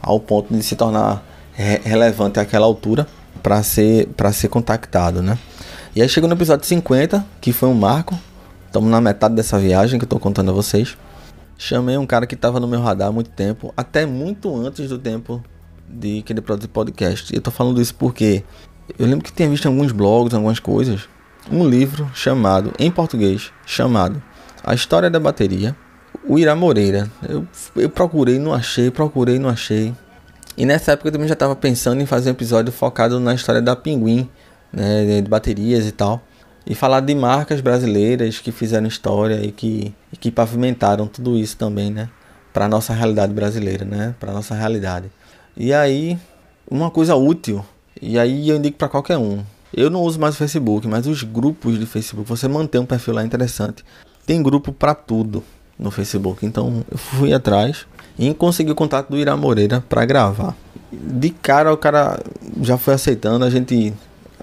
ao ponto de se tornar re relevante àquela altura para ser, pra ser contactado, né? E aí chegou no episódio 50, que foi um marco. Estamos na metade dessa viagem que eu estou contando a vocês. Chamei um cara que estava no meu radar há muito tempo, até muito antes do tempo de que ele produzir podcast. Eu tô falando isso porque eu lembro que tinha visto em alguns blogs, algumas coisas, um livro chamado, em português, chamado A História da Bateria, o Ira Moreira. Eu, eu procurei, não achei, procurei, não achei. E nessa época eu também já estava pensando em fazer um episódio focado na história da Pinguim, né, de baterias e tal. E falar de marcas brasileiras que fizeram história e que, e que pavimentaram tudo isso também, né? Para nossa realidade brasileira, né? Para nossa realidade. E aí, uma coisa útil e aí eu indico para qualquer um. Eu não uso mais o Facebook, mas os grupos de Facebook, você mantém um perfil lá é interessante. Tem grupo para tudo no Facebook. Então eu fui atrás e consegui o contato do Ira Moreira para gravar. De cara o cara já foi aceitando, a gente,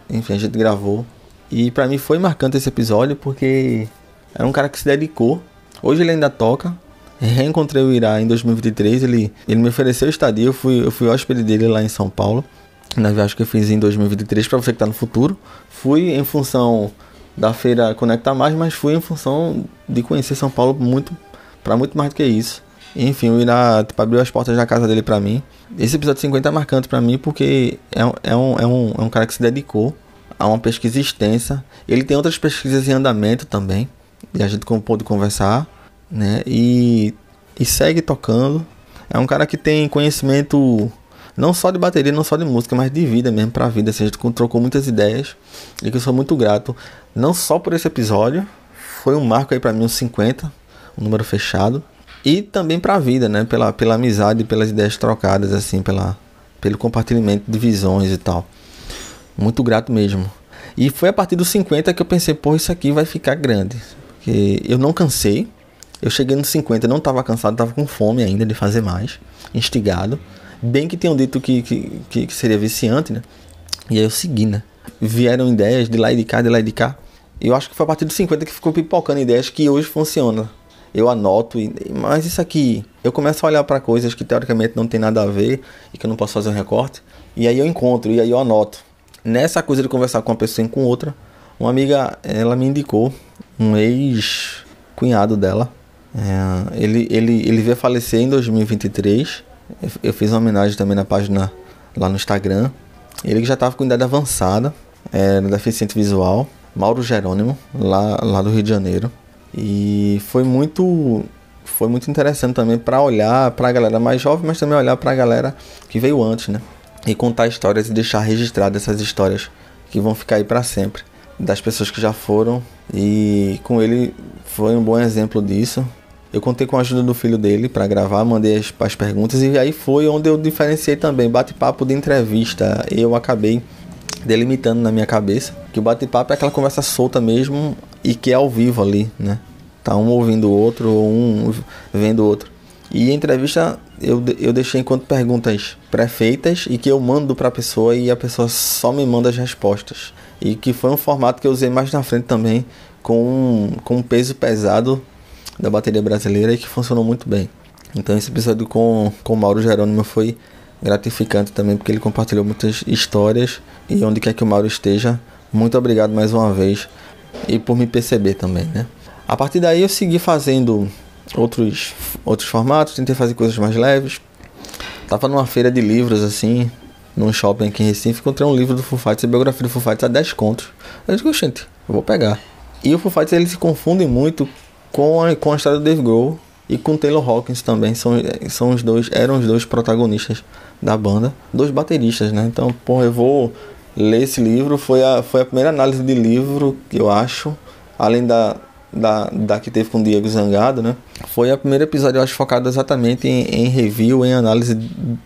enfim, a gente gravou. E para mim foi marcante esse episódio porque era um cara que se dedicou. Hoje ele ainda toca. Reencontrei o Ira em 2023, ele, ele me ofereceu estadia, eu fui, eu fui hóspede dele lá em São Paulo na viagem que eu fiz em 2023 para você que está no futuro. Fui em função da feira Conecta Mais, mas fui em função de conhecer São Paulo muito para muito mais do que isso. Enfim, o Irá tipo, abriu as portas da casa dele para mim. Esse episódio 50 é marcante para mim porque é, é, um, é, um, é um cara que se dedicou a uma pesquisa extensa. Ele tem outras pesquisas em andamento também. E a gente pôde conversar, né? E, e segue tocando. É um cara que tem conhecimento não só de bateria, não só de música, mas de vida mesmo, pra vida. Assim, a gente trocou muitas ideias e que eu sou muito grato, não só por esse episódio, foi um marco aí para mim, uns 50, um número fechado, e também pra vida, né? Pela, pela amizade, pelas ideias trocadas, assim, pela, pelo compartilhamento de visões e tal. Muito grato mesmo. E foi a partir dos 50 que eu pensei, pô, isso aqui vai ficar grande. Porque eu não cansei. Eu cheguei nos 50, não estava cansado, estava com fome ainda de fazer mais, instigado. Bem que tinham dito que, que, que seria viciante, né? E aí eu segui, né? Vieram ideias de lá e de cá, de lá e de cá. Eu acho que foi a partir dos 50 que ficou pipocando ideias que hoje funcionam. Eu anoto, e, mas isso aqui, eu começo a olhar para coisas que teoricamente não tem nada a ver e que eu não posso fazer um recorte. E aí eu encontro, e aí eu anoto. Nessa coisa de conversar com uma pessoa e com outra, uma amiga, ela me indicou um ex-cunhado dela. É, ele, ele, ele veio falecer em 2023 eu fiz uma homenagem também na página lá no Instagram. Ele já estava com idade avançada, era deficiente visual, Mauro Jerônimo, lá, lá do Rio de Janeiro. E foi muito foi muito interessante também para olhar para a galera mais jovem, mas também olhar para a galera que veio antes, né? E contar histórias e deixar registradas essas histórias que vão ficar aí para sempre das pessoas que já foram e com ele foi um bom exemplo disso. Eu contei com a ajuda do filho dele para gravar, mandei as, as perguntas e aí foi onde eu diferenciei também bate-papo de entrevista. Eu acabei delimitando na minha cabeça que o bate-papo é aquela conversa solta mesmo e que é ao vivo ali, né? Tá um ouvindo o outro ou um vendo o outro. E entrevista eu, eu deixei enquanto perguntas pré-feitas e que eu mando para a pessoa e a pessoa só me manda as respostas. E que foi um formato que eu usei mais na frente também com, com um peso pesado da bateria brasileira e que funcionou muito bem. Então esse episódio com, com Mauro Jerônimo foi gratificante também porque ele compartilhou muitas histórias e onde quer que o Mauro esteja, muito obrigado mais uma vez e por me perceber também, né? A partir daí eu segui fazendo outros outros formatos, tentei fazer coisas mais leves. Tava numa feira de livros assim, num shopping aqui em Recife, encontrei um livro do Foo Fighters, a biografia do Foo Fighters a 10 contos. Eu disse, gente, eu vou pegar. E o Foo Fighters ele se confunde muito com a, com a história do Dave Grohl e com Taylor Hawkins também. São, são os dois, eram os dois protagonistas da banda, dois bateristas, né? Então, pô, eu vou ler esse livro. Foi a, foi a primeira análise de livro que eu acho, além da, da, da que teve com o Diego Zangado, né? Foi o primeiro episódio, eu acho, focado exatamente em, em review, em análise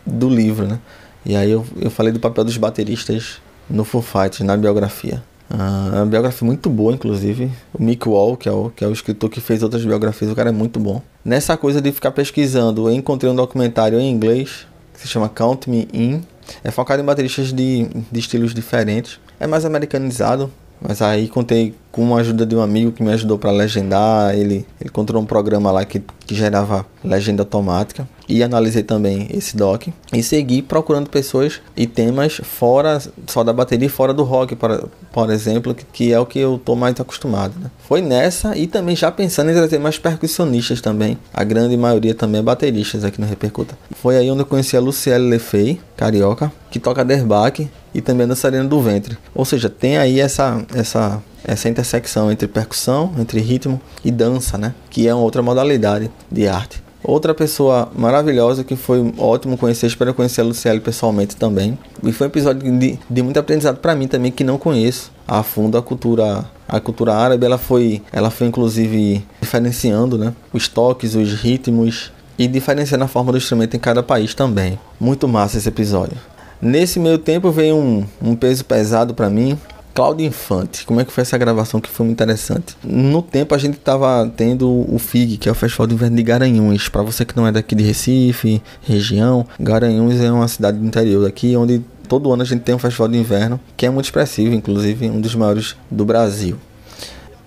do livro, né? E aí eu, eu falei do papel dos bateristas no Foo Fighters, na biografia. Uh, é uma biografia muito boa, inclusive. O Mick Wall, que é o, que é o escritor que fez outras biografias, o cara é muito bom. Nessa coisa de ficar pesquisando, eu encontrei um documentário em inglês que se chama Count Me In. É focado em bateristas de, de estilos diferentes. É mais americanizado, mas aí contei com a ajuda de um amigo que me ajudou para legendar. Ele, ele encontrou um programa lá que, que gerava legenda automática. E analisei também esse doc. E segui procurando pessoas e temas fora só da bateria fora do rock, por, por exemplo, que, que é o que eu tô mais acostumado. Né? Foi nessa e também já pensando em trazer mais percussionistas também. A grande maioria também é bateristas aqui no Repercuta. Foi aí onde eu conheci a Luciele Lefei, carioca, que toca derbaque e também dançarina do ventre. Ou seja, tem aí essa, essa, essa intersecção entre percussão, entre ritmo e dança, né? Que é uma outra modalidade de arte. Outra pessoa maravilhosa que foi ótimo conhecer, espero conhecer a Luciele pessoalmente também. E foi um episódio de, de muito aprendizado para mim também, que não conheço a fundo a cultura a cultura árabe. Ela foi, ela foi inclusive diferenciando né, os toques, os ritmos e diferenciando a forma do instrumento em cada país também. Muito massa esse episódio. Nesse meio tempo veio um, um peso pesado para mim. Cláudio Infante, como é que foi essa gravação que foi muito interessante? No tempo a gente tava tendo o FIG, que é o Festival de Inverno de Garanhuns. Para você que não é daqui de Recife, região, Garanhuns é uma cidade do interior daqui onde todo ano a gente tem um festival de inverno que é muito expressivo, inclusive um dos maiores do Brasil.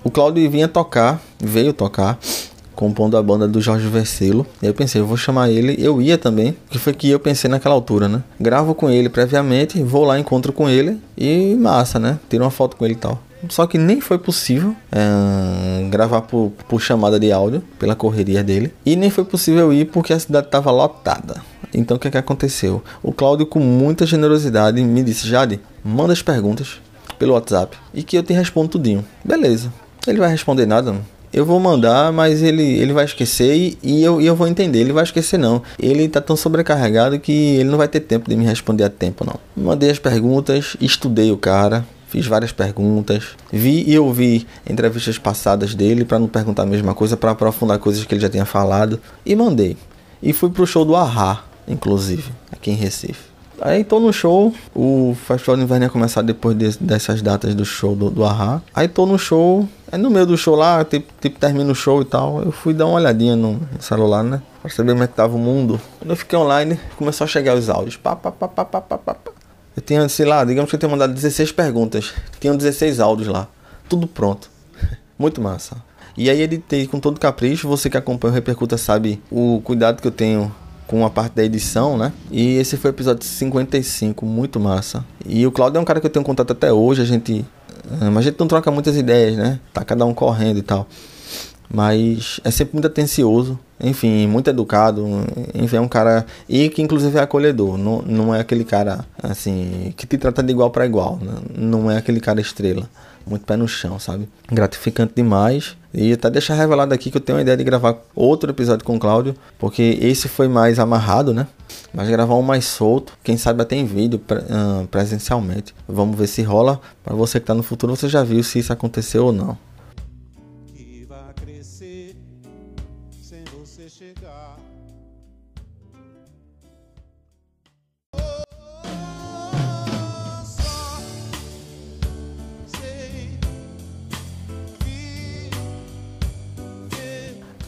O Cláudio vinha tocar, veio tocar compondo a banda do Jorge Versilo. Eu pensei, eu vou chamar ele, eu ia também, que foi que eu pensei naquela altura, né? Gravo com ele previamente, vou lá, encontro com ele e massa, né? Tiro uma foto com ele e tal. só que nem foi possível é, gravar por, por chamada de áudio, pela correria dele. E nem foi possível ir porque a cidade estava lotada. Então o que, é que aconteceu? O Cláudio, com muita generosidade, me disse: Jade, manda as perguntas pelo WhatsApp e que eu te respondo tudinho. Beleza. Ele vai responder nada, não? Eu vou mandar, mas ele, ele vai esquecer e, e eu, e eu vou entender. Ele vai esquecer, não. Ele tá tão sobrecarregado que ele não vai ter tempo de me responder a tempo, não. Mandei as perguntas, estudei o cara, fiz várias perguntas, vi e ouvi entrevistas passadas dele para não perguntar a mesma coisa, para aprofundar coisas que ele já tinha falado e mandei. E fui pro show do Ahá, inclusive, aqui em Recife. Aí tô no show, o Festival de Inverno ia começar depois de, dessas datas do show do, do Ahá. Aí tô no show, aí no meio do show lá, tipo, tipo termina o show e tal, eu fui dar uma olhadinha no celular, né? Pra saber como é que tava o mundo. Quando eu fiquei online, começou a chegar os áudios. Pá, pá, pá, pá, pá, pá, pá. Eu tinha, sei lá, digamos que eu tinha mandado 16 perguntas. Tinham 16 áudios lá. Tudo pronto. Muito massa. E aí editei com todo capricho. Você que acompanha o Repercuta sabe o cuidado que eu tenho com a parte da edição, né? E esse foi o episódio 55, muito massa. E o Claudio é um cara que eu tenho contato até hoje, a gente. Eh, mas a gente não troca muitas ideias, né? Tá cada um correndo e tal. Mas é sempre muito atencioso, enfim, muito educado. Enfim, é um cara. E que inclusive é acolhedor. Não, não é aquele cara, assim, que te trata de igual para igual. Né? Não é aquele cara estrela muito pé no chão, sabe? Gratificante demais. E até deixar revelado aqui que eu tenho a ideia de gravar outro episódio com o Cláudio, porque esse foi mais amarrado, né? Mas gravar um mais solto, quem sabe até em vídeo uh, presencialmente. Vamos ver se rola. Para você que tá no futuro, você já viu se isso aconteceu ou não.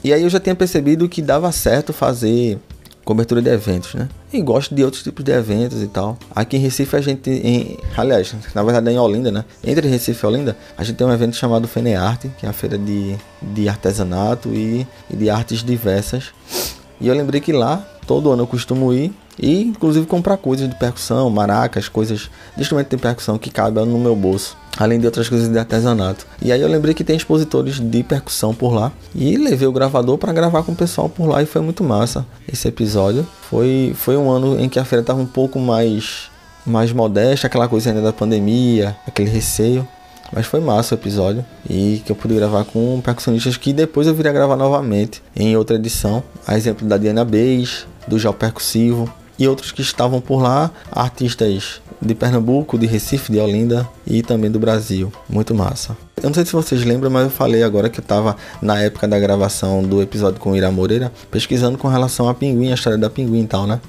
E aí eu já tinha percebido que dava certo fazer cobertura de eventos, né? E gosto de outros tipos de eventos e tal. Aqui em Recife a gente, em, aliás, na verdade é em Olinda, né? Entre Recife e Olinda, a gente tem um evento chamado Fenearte, que é a feira de, de artesanato e, e de artes diversas. E eu lembrei que lá, todo ano eu costumo ir e inclusive comprar coisas de percussão, maracas, coisas de instrumento de percussão que cabem no meu bolso, além de outras coisas de artesanato. E aí eu lembrei que tem expositores de percussão por lá e levei o gravador para gravar com o pessoal por lá e foi muito massa esse episódio. Foi, foi um ano em que a feira estava um pouco mais mais modesta, aquela coisa ainda da pandemia, aquele receio. Mas foi massa o episódio e que eu pude gravar com percussionistas que depois eu viria gravar novamente em outra edição. A exemplo da Diana Beis, do Jal Percussivo, e outros que estavam por lá, artistas de Pernambuco, de Recife, de Olinda e também do Brasil. Muito massa. Eu não sei se vocês lembram, mas eu falei agora que eu estava na época da gravação do episódio com Ira Moreira, pesquisando com relação a Pinguim, a história da Pinguim e tal, né?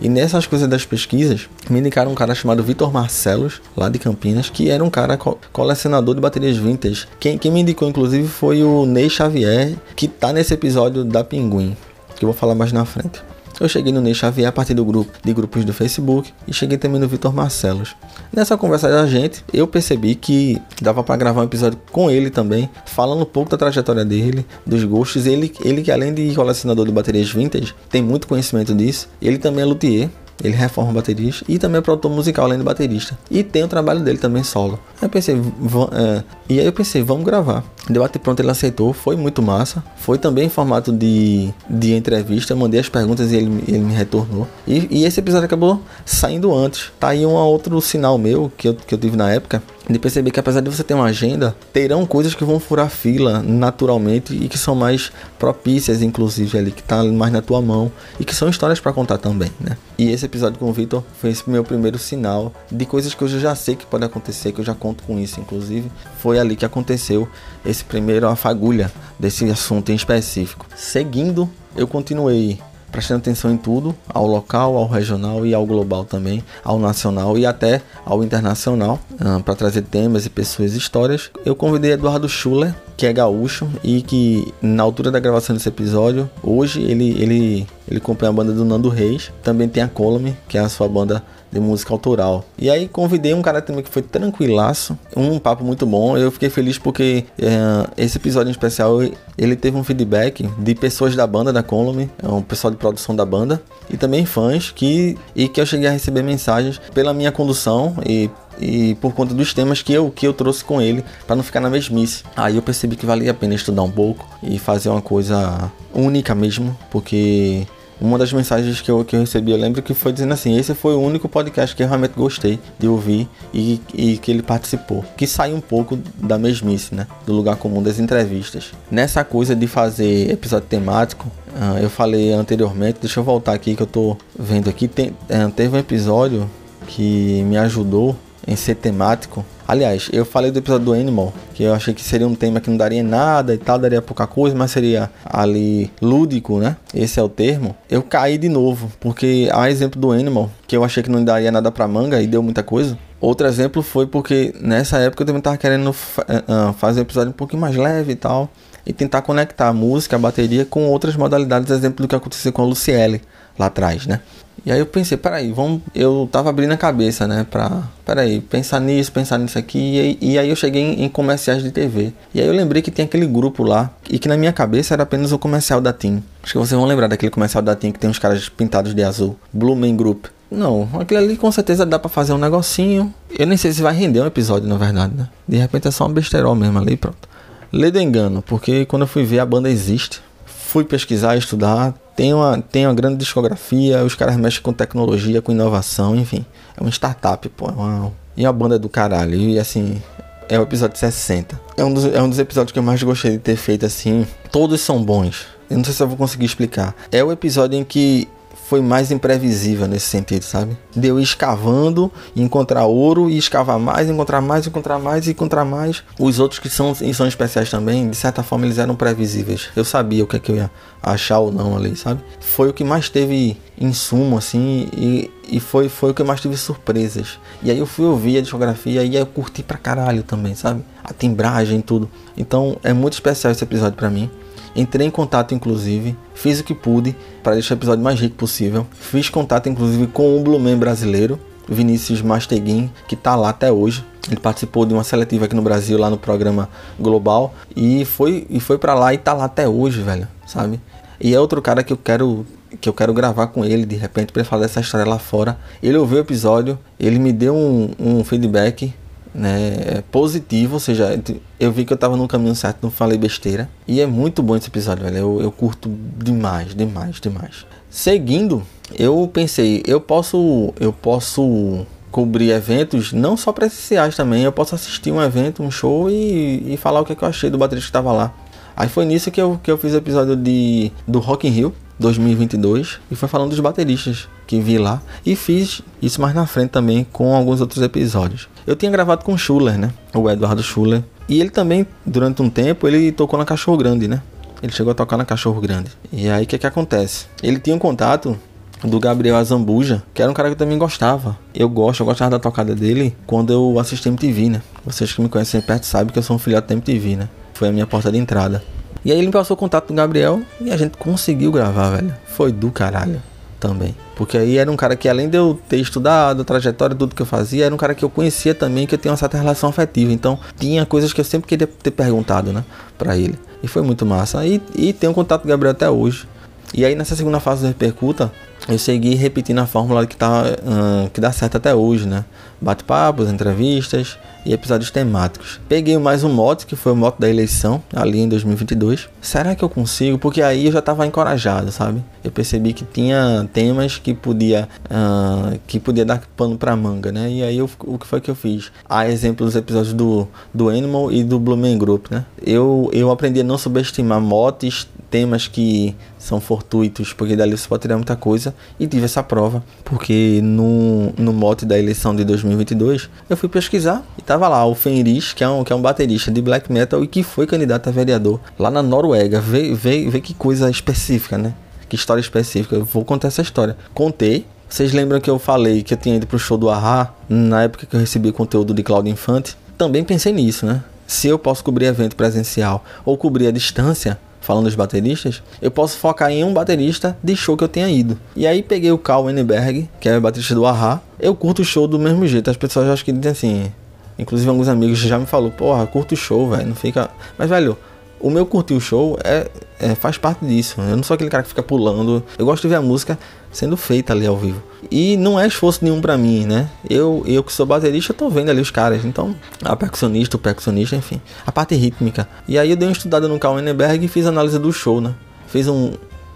E nessas coisas das pesquisas, me indicaram um cara chamado Vitor Marcelos, lá de Campinas, que era um cara co colecionador de baterias vintage. Quem, quem me indicou, inclusive, foi o Ney Xavier, que tá nesse episódio da Pinguim, que eu vou falar mais na frente. Eu cheguei no Ney Xavier a partir do grupo de grupos do Facebook e cheguei também no Vitor Marcelos. Nessa conversa da gente, eu percebi que dava para gravar um episódio com ele também, falando um pouco da trajetória dele, dos gostos. Ele, ele que além de colecionador de baterias vintage, tem muito conhecimento disso. Ele também é luthier, ele reforma baterias e também é produtor musical além de baterista. E tem o trabalho dele também solo. Aí eu pensei, é, e aí eu pensei, vamos gravar. Debate pronto, ele aceitou, foi muito massa. Foi também em formato de, de entrevista, mandei as perguntas e ele, ele me retornou. E, e esse episódio acabou saindo antes. Tá aí um outro sinal meu que eu, que eu tive na época de perceber que apesar de você ter uma agenda, terão coisas que vão furar fila naturalmente e que são mais propícias, inclusive ali que tá mais na tua mão e que são histórias para contar também, né? E esse episódio com o Victor foi esse meu primeiro sinal de coisas que eu já sei que pode acontecer, que eu já conto com isso, inclusive foi ali que aconteceu esse primeiro afagulha desse assunto em específico. Seguindo, eu continuei prestando atenção em tudo, ao local, ao regional e ao global também, ao nacional e até ao internacional, uh, para trazer temas e pessoas e histórias. Eu convidei Eduardo Schuller, que é gaúcho e que na altura da gravação desse episódio, hoje ele ele ele acompanha a banda do Nando Reis, também tem a Column, que é a sua banda de música autoral. E aí convidei um cara também que foi tranquilaço, um papo muito bom. Eu fiquei feliz porque é, esse episódio em especial ele teve um feedback de pessoas da banda da Column, é um pessoal de produção da banda e também fãs que e que eu cheguei a receber mensagens pela minha condução e e por conta dos temas que eu, que eu trouxe com ele, para não ficar na mesmice. Aí eu percebi que valia a pena estudar um pouco e fazer uma coisa única mesmo, porque uma das mensagens que eu, que eu recebi, eu lembro que foi dizendo assim: esse foi o único podcast que eu realmente gostei de ouvir e, e que ele participou. Que saiu um pouco da mesmice, né? Do lugar comum das entrevistas. Nessa coisa de fazer episódio temático, uh, eu falei anteriormente, deixa eu voltar aqui que eu tô vendo aqui. Tem, uh, teve um episódio que me ajudou em ser temático. Aliás, eu falei do episódio do Animal, que eu achei que seria um tema que não daria nada e tal, daria pouca coisa, mas seria ali lúdico, né? Esse é o termo. Eu caí de novo, porque há exemplo do Animal, que eu achei que não daria nada pra manga e deu muita coisa. Outro exemplo foi porque nessa época eu também tava querendo uh, fazer um episódio um pouquinho mais leve e tal, e tentar conectar a música, a bateria com outras modalidades, exemplo do que aconteceu com a Luciele lá atrás, né? E aí eu pensei, peraí, vamos. Eu tava abrindo a cabeça, né? Pra. Peraí, pensar nisso, pensar nisso aqui. E, e aí eu cheguei em, em, comerciais de TV. E aí eu lembrei que tem aquele grupo lá. E que na minha cabeça era apenas o comercial da TIM. Acho que vocês vão lembrar daquele comercial da TIM que tem uns caras pintados de azul. Blue Man Group. Não, aquilo ali com certeza dá pra fazer um negocinho. Eu nem sei se vai render um episódio, na verdade, né? De repente é só um besterol mesmo ali, pronto. Lê do engano, porque quando eu fui ver a banda existe. Fui pesquisar, estudar, tem uma, tem uma grande discografia, os caras mexem com tecnologia, com inovação, enfim. É uma startup, pô. É uma, e a banda é do caralho. E assim, é o episódio 60. É um, dos, é um dos episódios que eu mais gostei de ter feito assim. Todos são bons. Eu não sei se eu vou conseguir explicar. É o episódio em que foi mais imprevisível nesse sentido, sabe? Deu escavando, encontrar ouro e escavar mais, encontrar mais, encontrar mais e encontrar mais. Os outros que são, são especiais também, de certa forma eles eram previsíveis. Eu sabia o que, é que eu ia achar ou não ali, sabe? Foi o que mais teve insumo, assim, e, e foi, foi o que mais teve surpresas. E aí eu fui ouvir a discografia e aí eu curti pra caralho também, sabe? A timbragem e tudo. Então é muito especial esse episódio para mim. Entrei em contato, inclusive, fiz o que pude para deixar o episódio mais rico possível. Fiz contato, inclusive, com um Blueman brasileiro, Vinícius Masteguin, que está lá até hoje. Ele participou de uma seletiva aqui no Brasil, lá no programa Global, e foi, e foi para lá e está lá até hoje, velho, sabe? E é outro cara que eu quero que eu quero gravar com ele de repente para falar dessa história lá fora. Ele ouviu o episódio, ele me deu um, um feedback né, positivo, ou seja, eu vi que eu tava no caminho certo, não falei besteira. E é muito bom esse episódio, velho. Eu, eu curto demais, demais, demais. Seguindo, eu pensei, eu posso, eu posso cobrir eventos não só presenciais também, eu posso assistir um evento, um show e, e falar o que, é que eu achei do baterista que estava lá. Aí foi nisso que eu, que eu fiz o episódio de, do Rock in Rio 2022 e foi falando dos bateristas que vi lá e fiz isso mais na frente também com alguns outros episódios. Eu tinha gravado com o Schuller, né? O Eduardo Schuller. E ele também, durante um tempo, ele tocou na Cachorro Grande, né? Ele chegou a tocar na Cachorro Grande. E aí o que que acontece? Ele tinha um contato do Gabriel Azambuja, que era um cara que eu também gostava. Eu gosto, eu gostava da tocada dele quando eu assisti MTV, né? Vocês que me conhecem perto sabem que eu sou um filhote da MTV, né? Foi a minha porta de entrada. E aí ele me passou o contato do Gabriel e a gente conseguiu gravar, velho. Foi do caralho também. Porque aí era um cara que, além de eu ter estudado a trajetória, tudo que eu fazia, era um cara que eu conhecia também, que eu tinha uma certa relação afetiva. Então, tinha coisas que eu sempre queria ter perguntado, né, pra ele. E foi muito massa. E, e tenho contato com o Gabriel até hoje. E aí, nessa segunda fase do Repercuta, eu segui repetindo a fórmula que, tá, uh, que dá certo até hoje, né? Bate-papos, entrevistas e episódios temáticos. Peguei mais um mote, que foi o mote da eleição, ali em 2022. Será que eu consigo? Porque aí eu já estava encorajado, sabe? Eu percebi que tinha temas que podia, uh, que podia dar pano pra manga, né? E aí eu, o que foi que eu fiz? Há exemplos dos episódios do, do Animal e do Blue Man Group, né? Eu, eu aprendi a não subestimar motes, temas que são fortuitos, porque dali você pode tirar muita coisa e tive essa prova, porque no, no mote da eleição de 2022 eu fui pesquisar e tava lá o Fenris, que é um, que é um baterista de black metal e que foi candidato a vereador lá na Noruega. Vê, vê, vê que coisa específica, né? Que história específica. Eu vou contar essa história. Contei. Vocês lembram que eu falei que eu tinha ido pro show do Ahá na época que eu recebi conteúdo de Claudio Infante? Também pensei nisso, né? Se eu posso cobrir evento presencial ou cobrir a distância, falando dos bateristas, eu posso focar em um baterista de show que eu tenha ido. E aí peguei o Carl Wenberg, que é o baterista do Ahá. Eu curto o show do mesmo jeito. As pessoas acho que dizem assim, inclusive alguns amigos já me falou, porra, curto o show, velho, não fica. Mas velho, o meu curtir o show é, é, faz parte disso. Eu não sou aquele cara que fica pulando. Eu gosto de ver a música sendo feita ali ao vivo. E não é esforço nenhum para mim, né? Eu, eu que sou baterista, tô vendo ali os caras. Então, a percussionista, o percussionista, enfim. A parte rítmica. E aí eu dei uma estudada no Carl Enneberg e fiz análise do show, né? Fiz um,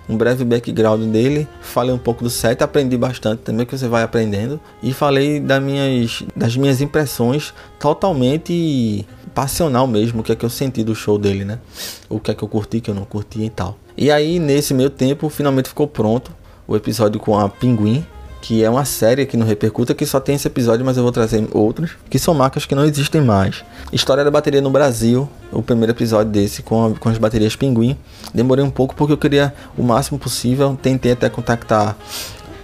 um breve background dele, falei um pouco do set, aprendi bastante também que você vai aprendendo e falei das minhas, das minhas impressões totalmente passional mesmo, o que é que eu senti do show dele, né? O que é que eu curti, que eu não curti e tal. E aí nesse meio tempo finalmente ficou pronto o episódio com a Pinguim, que é uma série aqui no Repercuta que só tem esse episódio, mas eu vou trazer outros, que são marcas que não existem mais. História da bateria no Brasil, o primeiro episódio desse com, a, com as baterias Pinguim. Demorei um pouco porque eu queria o máximo possível, tentei até contactar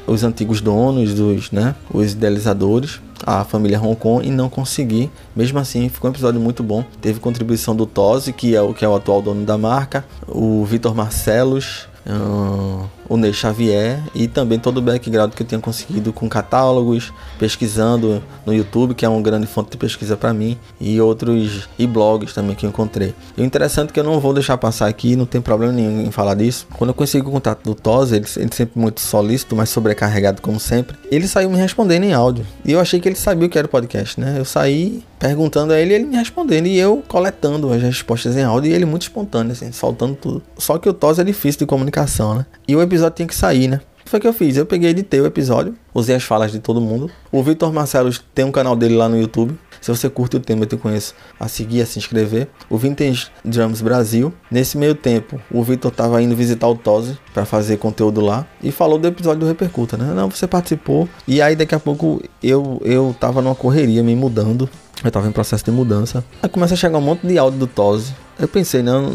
os antigos donos, dos, né, os idealizadores, a família Hong Kong e não consegui. Mesmo assim, ficou um episódio muito bom. Teve contribuição do Tosi, que é o que é o atual dono da marca, o Vitor Marcelos, uh, o Ney Xavier e também todo o background que eu tinha conseguido com catálogos, pesquisando no YouTube, que é uma grande fonte de pesquisa para mim, e outros e blogs também que eu encontrei. E o interessante é que eu não vou deixar passar aqui, não tem problema nenhum em falar disso. Quando eu consegui o contato do Tos, ele, ele sempre muito solícito, mas sobrecarregado como sempre, ele saiu me respondendo em áudio. E eu achei que ele sabia o que era o podcast, né? Eu saí perguntando a ele ele me respondendo, e eu coletando as respostas em áudio, e ele muito espontâneo, assim, soltando tudo. Só que o Tos é difícil de comunicação, né? E o tinha que sair, né? Foi o que eu fiz. Eu peguei, editei o episódio, usei as falas de todo mundo. O Vitor Marcelo tem um canal dele lá no YouTube. Se você curte o tema, eu te conheço a seguir, a se inscrever. O Vintage Drums Brasil. Nesse meio tempo, o Vitor tava indo visitar o Tose para fazer conteúdo lá e falou do episódio do Repercuta, né? Não, você participou. E aí daqui a pouco eu eu tava numa correria me mudando. Eu tava em processo de mudança. Aí começa a chegar um monte de áudio do Tose. Eu pensei, não,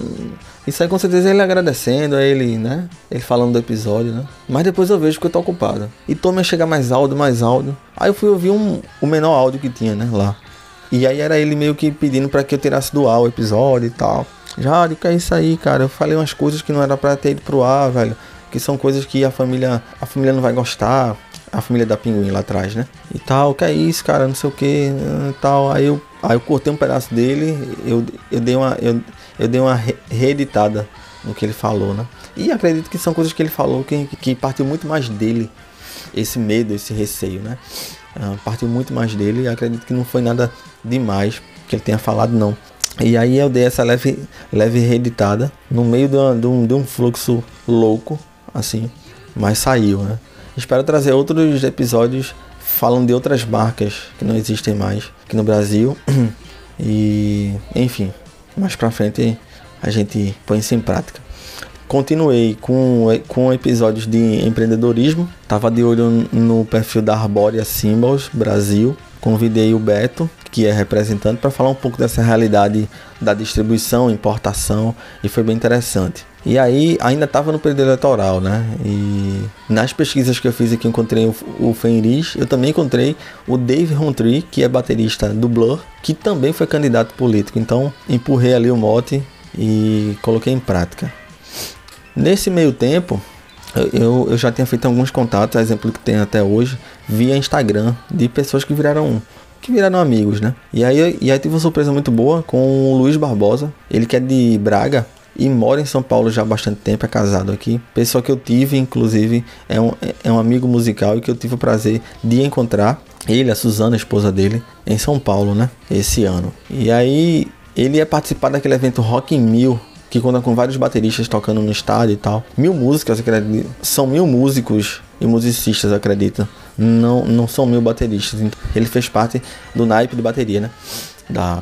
isso aí com certeza ele agradecendo a ele, né? Ele falando do episódio, né? Mas depois eu vejo que eu tô ocupado. E tome a chegar mais áudio, mais áudio. Aí eu fui ouvir um, o menor áudio que tinha, né? Lá. E aí era ele meio que pedindo para que eu tirasse do ar o episódio e tal. Já, o que é isso aí, cara? Eu falei umas coisas que não era pra ter ido pro ar, velho. Que são coisas que a família. A família não vai gostar. A família da pinguim lá atrás, né? E tal, que é isso, cara? Não sei o que. tal. Aí eu, aí eu cortei um pedaço dele. Eu, eu dei uma. Eu, eu dei uma re reeditada no que ele falou, né? E acredito que são coisas que ele falou que, que partiu muito mais dele, esse medo, esse receio, né? Partiu muito mais dele e acredito que não foi nada demais que ele tenha falado, não. E aí eu dei essa leve, leve reeditada no meio de, um, de um fluxo louco, assim, mas saiu, né? Espero trazer outros episódios falando de outras marcas que não existem mais aqui no Brasil. E, enfim, mais pra frente a gente põe isso em prática. Continuei com, com episódios de empreendedorismo. Tava de olho no perfil da Arborea Symbols Brasil. Convidei o Beto, que é representante, para falar um pouco dessa realidade da distribuição, importação, e foi bem interessante. E aí, ainda estava no período eleitoral, né? E nas pesquisas que eu fiz aqui, encontrei o, Fenris, eu também encontrei o Dave Rountree, que é baterista do Blur, que também foi candidato político. Então, empurrei ali o mote e coloquei em prática. Nesse meio tempo, eu, eu já tinha feito alguns contatos, exemplo que tem até hoje, via Instagram, de pessoas que viraram que viraram amigos, né? E aí, e aí tive uma surpresa muito boa com o Luiz Barbosa, ele que é de Braga, e mora em São Paulo já há bastante tempo, é casado aqui. Pessoa que eu tive, inclusive, é um, é um amigo musical e que eu tive o prazer de encontrar. Ele, a Suzana, a esposa dele, em São Paulo, né? Esse ano. E aí, ele ia participar daquele evento Rock in Mil, que conta com vários bateristas tocando no estádio e tal. Mil músicas, acredito. São mil músicos e musicistas, acredito. Não, não são mil bateristas. Ele fez parte do naipe de bateria, né? Da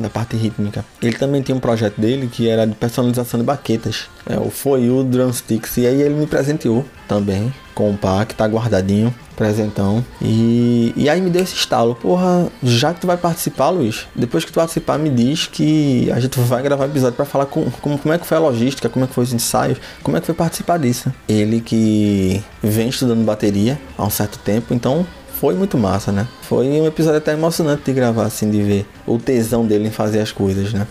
na parte rítmica. Ele também tinha um projeto dele que era de personalização de baquetas. É, o Foi o Drumsticks. E aí ele me presenteou também com o que tá guardadinho, presentão. E, e aí me deu esse estalo. Porra, já que tu vai participar, Luiz, depois que tu participar, me diz que a gente vai gravar episódio para falar com, como, como é que foi a logística, como é que foi os ensaios, como é que foi participar disso. Ele que vem estudando bateria há um certo tempo, então foi muito massa, né? Foi um episódio até emocionante de gravar, assim, de ver o tesão dele em fazer as coisas, né?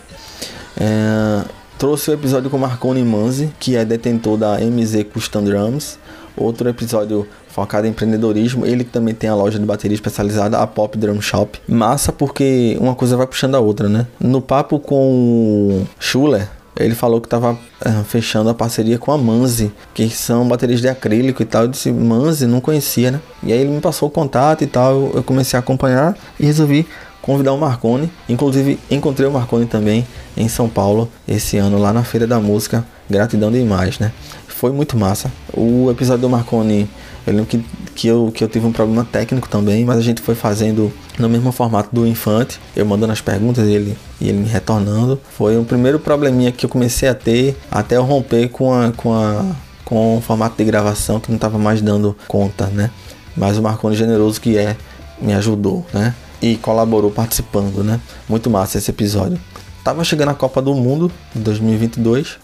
É, trouxe o episódio com Marconi Manzi, que é detentor da MZ Custom Drums. Outro episódio focado em empreendedorismo. Ele também tem a loja de bateria especializada, a Pop Drum Shop. Massa porque uma coisa vai puxando a outra, né? No papo com Schuller, ele falou que estava é, fechando a parceria com a Manzi, que são baterias de acrílico e tal. Eu disse, Manzi, não conhecia, né? E aí ele me passou o contato e tal, eu comecei a acompanhar e resolvi convidar o Marconi. Inclusive, encontrei o Marconi também em São Paulo esse ano, lá na Feira da Música. Gratidão demais, né? Foi muito massa. O episódio do Marconi eu lembro que, que, eu, que eu tive um problema técnico também, mas a gente foi fazendo no mesmo formato do Infante, eu mandando as perguntas e ele, e ele me retornando. Foi o primeiro probleminha que eu comecei a ter até eu romper com, a, com, a, com o formato de gravação que não estava mais dando conta, né? Mas o Marconi Generoso que é, me ajudou, né? E colaborou participando, né? Muito massa esse episódio. Tava chegando a Copa do Mundo de 2022,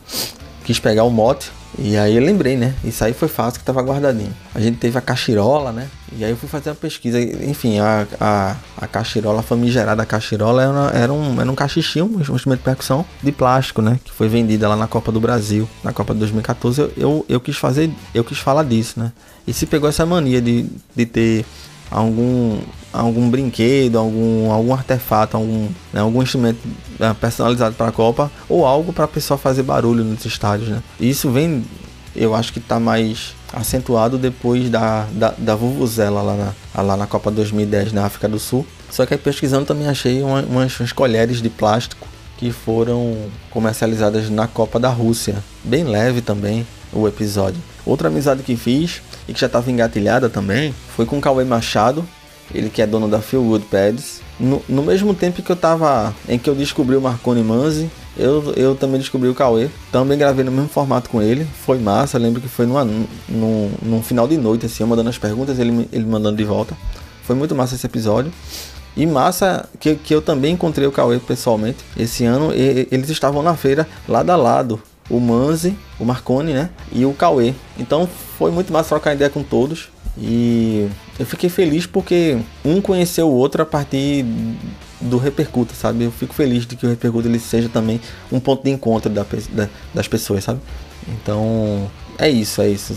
quis pegar o mote e aí eu lembrei, né? Isso aí foi fácil que tava guardadinho. A gente teve a cachirola, né? E aí eu fui fazer uma pesquisa. Enfim, a, a, a cachirola, a famigerada cachirola era, era, um, era um cachixinho, um instrumento de percussão de plástico, né? Que foi vendida lá na Copa do Brasil. Na Copa de 2014 eu, eu, eu quis fazer, eu quis falar disso, né? E se pegou essa mania de, de ter algum algum brinquedo, algum, algum artefato, algum, né, algum instrumento né, personalizado para a Copa ou algo para a pessoa fazer barulho nos estádios. Né? Isso vem, eu acho que está mais acentuado depois da, da, da Vuvuzela lá na, lá na Copa 2010 na África do Sul. Só que aí pesquisando também achei uma, umas, umas colheres de plástico que foram comercializadas na Copa da Rússia. Bem leve também o episódio. Outra amizade que fiz e que já estava engatilhada também foi com o Cauê Machado, ele que é dono da Feel Good Pads. No, no mesmo tempo que eu tava. em que eu descobri o Marconi Manzi, eu, eu também descobri o Cauê. Também gravei no mesmo formato com ele. Foi massa. Lembro que foi numa, num, num final de noite, assim, eu mandando as perguntas, ele, ele mandando de volta. Foi muito massa esse episódio. E massa que, que eu também encontrei o Cauê pessoalmente esse ano. E, eles estavam na feira lado a lado. O Manzi, o Marconi, né? E o Cauê. Então foi muito massa trocar ideia com todos. E eu fiquei feliz porque um conheceu o outro a partir do Repercuta, sabe? Eu fico feliz de que o Repercuta ele seja também um ponto de encontro da, da, das pessoas, sabe? Então, é isso, é isso.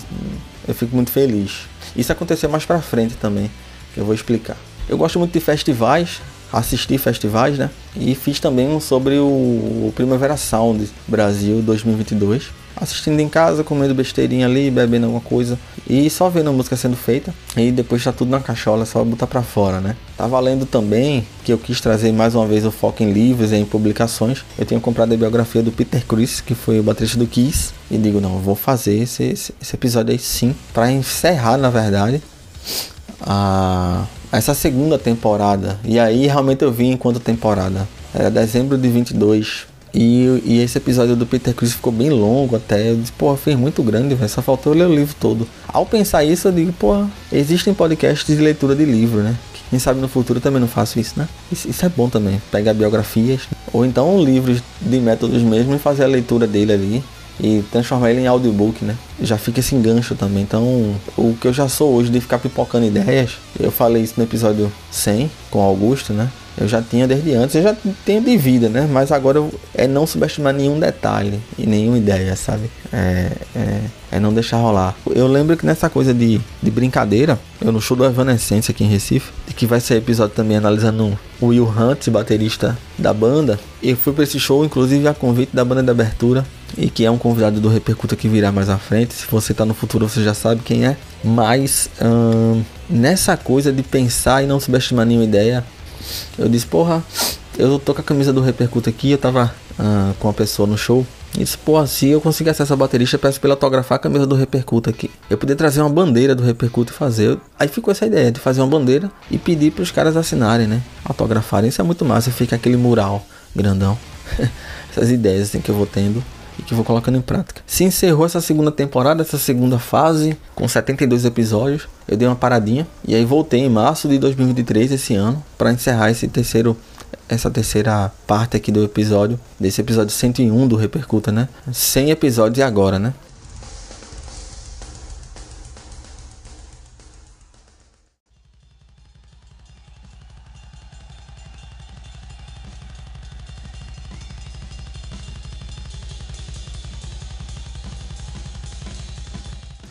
Eu fico muito feliz. Isso aconteceu mais pra frente também, que eu vou explicar. Eu gosto muito de festivais, assisti festivais, né? E fiz também um sobre o Primavera Sound Brasil 2022 assistindo em casa, comendo besteirinha ali, bebendo alguma coisa e só vendo a música sendo feita e depois tá tudo na cachola, é só botar para fora, né? Tá valendo também que eu quis trazer mais uma vez o foco em livros e em publicações. Eu tenho comprado a biografia do Peter Chris, que foi o baterista do Kiss, e digo, não, vou fazer esse, esse, esse episódio aí sim, para encerrar, na verdade, a essa segunda temporada. E aí realmente eu vim enquanto temporada. Era dezembro de 22 e, e esse episódio do Peter Chris ficou bem longo até. Eu disse, pô, fez muito grande, véio, só faltou ler o livro todo. Ao pensar isso, eu digo, pô, existem podcasts de leitura de livro, né? Quem sabe no futuro eu também não faço isso, né? Isso, isso é bom também. Pegar biografias, ou então livros de métodos mesmo e fazer a leitura dele ali e transformar ele em audiobook, né? Já fica esse engancho também. Então, o que eu já sou hoje de ficar pipocando ideias, eu falei isso no episódio 100 com Augusto, né? Eu já tinha desde antes, eu já tenho de vida, né? Mas agora é não subestimar nenhum detalhe e nenhuma ideia, sabe? É, é, é, não deixar rolar. Eu lembro que nessa coisa de, de brincadeira, eu no show do Evanescence aqui em Recife, que vai ser episódio também analisando o Will Hunt, baterista da banda. Eu fui para esse show, inclusive a convite da banda de abertura, e que é um convidado do Repercuta que virá mais à frente. Se você tá no futuro, você já sabe quem é. Mas hum, nessa coisa de pensar e não subestimar nenhuma ideia, eu disse, porra, eu tô com a camisa do Repercuta aqui, eu tava ah, com uma pessoa no show. E disse, porra, se eu conseguir acessar a baterista, peço pra ele autografar a camisa do Repercuta aqui. Eu podia trazer uma bandeira do Repercuta e fazer. Aí ficou essa ideia de fazer uma bandeira e pedir pros caras assinarem, né? Autografarem. Isso é muito massa, fica aquele mural grandão. Essas ideias assim que eu vou tendo que vou colocando em prática. Se encerrou essa segunda temporada, essa segunda fase, com 72 episódios. Eu dei uma paradinha e aí voltei em março de 2023 esse ano para encerrar esse terceiro essa terceira parte aqui do episódio, desse episódio 101 do Repercuta, né? 100 episódios e agora, né?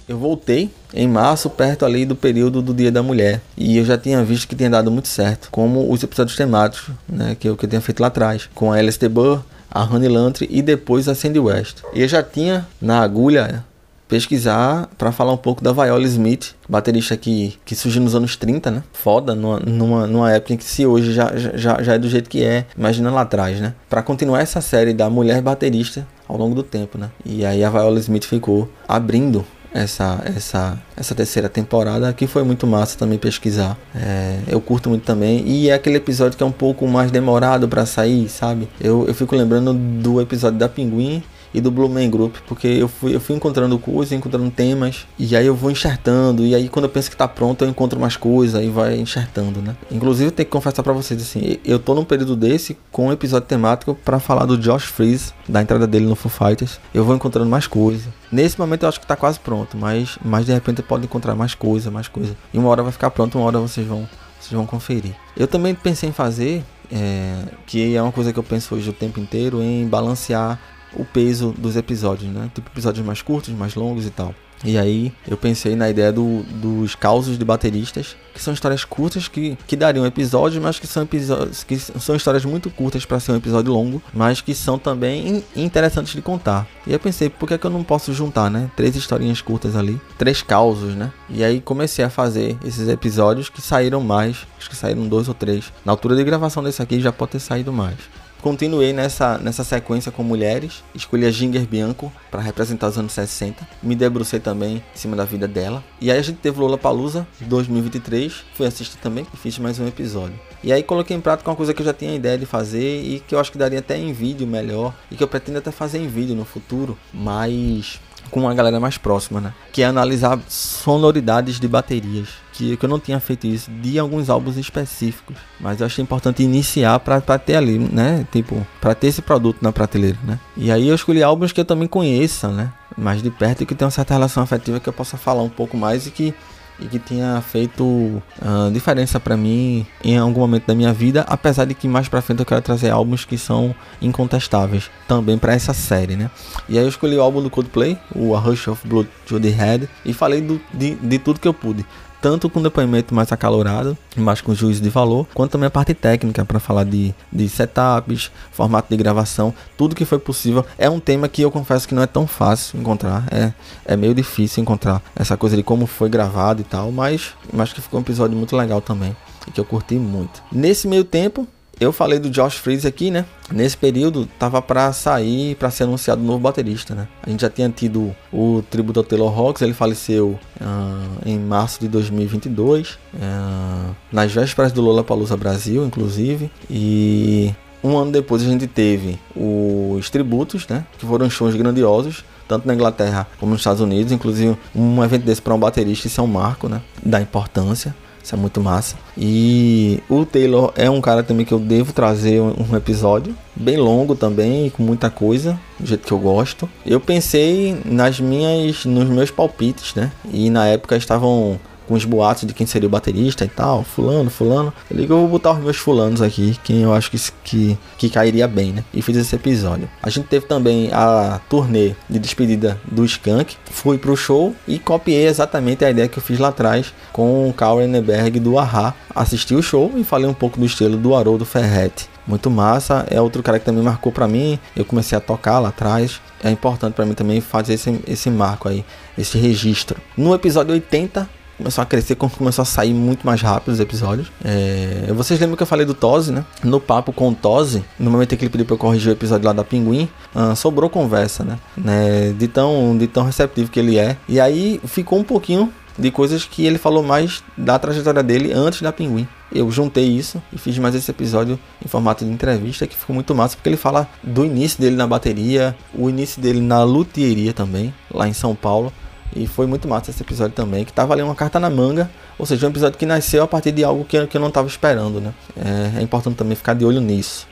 Eu voltei em março, perto ali do período do Dia da Mulher. E eu já tinha visto que tinha dado muito certo, como os episódios temáticos, né, que eu, que eu tinha feito lá atrás, com a LSD Burr a Honey Lantry e depois a Sandy West. E eu já tinha na agulha pesquisar para falar um pouco da Viola Smith, baterista que, que surgiu nos anos 30, né? Foda, numa, numa, numa época em que se hoje já, já, já é do jeito que é, imagina lá atrás, né? Para continuar essa série da mulher baterista ao longo do tempo, né? E aí a Viola Smith ficou abrindo essa, essa, essa terceira temporada, que foi muito massa também pesquisar. É, eu curto muito também. E é aquele episódio que é um pouco mais demorado para sair, sabe? Eu, eu fico lembrando do episódio da Pinguim e do Blue Man Group, porque eu fui, eu fui encontrando coisas, encontrando temas, e aí eu vou enxertando, e aí quando eu penso que tá pronto, eu encontro mais coisas, e vai enxertando, né? Inclusive, eu tenho que confessar para vocês, assim, eu tô num período desse com um episódio temático para falar do Josh Freeze, da entrada dele no Foo Fighters. Eu vou encontrando mais coisas. Nesse momento eu acho que tá quase pronto, mas, mas de repente pode encontrar mais coisa, mais coisa. E uma hora vai ficar pronto, uma hora vocês vão, vocês vão conferir. Eu também pensei em fazer é, que é uma coisa que eu penso hoje o tempo inteiro em balancear o peso dos episódios, né? Tipo episódios mais curtos, mais longos e tal. E aí eu pensei na ideia do, dos causos de bateristas, que são histórias curtas que, que dariam episódios, mas que são episódios que são histórias muito curtas para ser um episódio longo, mas que são também interessantes de contar. E eu pensei, por que, é que eu não posso juntar, né? Três historinhas curtas ali, três causos, né? E aí comecei a fazer esses episódios que saíram mais, acho que saíram dois ou três. Na altura de gravação desse aqui já pode ter saído mais continuei nessa, nessa sequência com mulheres. Escolhi a Ginger Bianco para representar os anos 60. Me debrucei também em cima da vida dela. E aí a gente teve Lola Palusa 2023. Fui assistir também e fiz mais um episódio. E aí coloquei em prática uma coisa que eu já tinha ideia de fazer e que eu acho que daria até em vídeo melhor. E que eu pretendo até fazer em vídeo no futuro. Mas com uma galera mais próxima, né? Que é analisar sonoridades de baterias. Que, que eu não tinha feito isso de alguns álbuns específicos. Mas eu achei importante iniciar para ter ali, né? Tipo, para ter esse produto na prateleira, né? E aí eu escolhi álbuns que eu também conheça, né? Mais de perto e que tem uma certa relação afetiva que eu possa falar um pouco mais e que e que tinha feito uh, diferença para mim em algum momento da minha vida, apesar de que mais para frente eu quero trazer álbuns que são incontestáveis também para essa série, né? E aí eu escolhi o álbum do Coldplay, o A Rush of Blood to the Head, e falei do, de, de tudo que eu pude tanto com depoimento mais acalorado, mais com juízo de valor, quanto também a parte técnica para falar de, de setups, formato de gravação, tudo que foi possível. É um tema que eu confesso que não é tão fácil encontrar, é, é meio difícil encontrar essa coisa de como foi gravado e tal, mas, mas que ficou um episódio muito legal também que eu curti muito. Nesse meio tempo, eu falei do Josh Freeze aqui, né? Nesse período tava para sair, para ser anunciado um novo baterista, né? A gente já tinha tido o tributo ao Taylor Hawks, ele faleceu uh, em março de 2022, uh, ah, nas vésperas do Lollapalooza Brasil, inclusive, e um ano depois a gente teve os tributos, né? Que foram shows grandiosos, tanto na Inglaterra como nos Estados Unidos. Inclusive, um evento desse para um baterista, isso é um marco, né? Da importância. Isso é muito massa. E o Taylor é um cara também que eu devo trazer um episódio bem longo também, com muita coisa, do jeito que eu gosto. Eu pensei nas minhas nos meus palpites, né? E na época estavam com os boatos de quem seria o baterista e tal, fulano, fulano. Eu digo, eu vou botar os meus fulanos aqui, quem eu acho que, que, que cairia bem, né? E fiz esse episódio. A gente teve também a turnê de despedida do Skank. Fui pro show e copiei exatamente a ideia que eu fiz lá atrás com o Carl Enneberg do Ahá. Assisti o show e falei um pouco do estilo do Haroldo Ferretti. Muito massa, é outro cara que também marcou para mim. Eu comecei a tocar lá atrás. É importante para mim também fazer esse, esse marco aí, esse registro. No episódio 80, começou a crescer, começou a sair muito mais rápido os episódios. É... Vocês lembram que eu falei do Toze, né? No papo com o Toze, no momento em que ele pediu pra eu corrigir o episódio lá da Pinguim, uh, sobrou conversa, né? né? De, tão, de tão receptivo que ele é. E aí ficou um pouquinho de coisas que ele falou mais da trajetória dele antes da Pinguim. Eu juntei isso e fiz mais esse episódio em formato de entrevista que ficou muito massa porque ele fala do início dele na bateria, o início dele na luthieria também, lá em São Paulo. E foi muito massa esse episódio também, que tava ali uma carta na manga, ou seja, um episódio que nasceu a partir de algo que, eu não estava esperando, né? É, é, importante também ficar de olho nisso.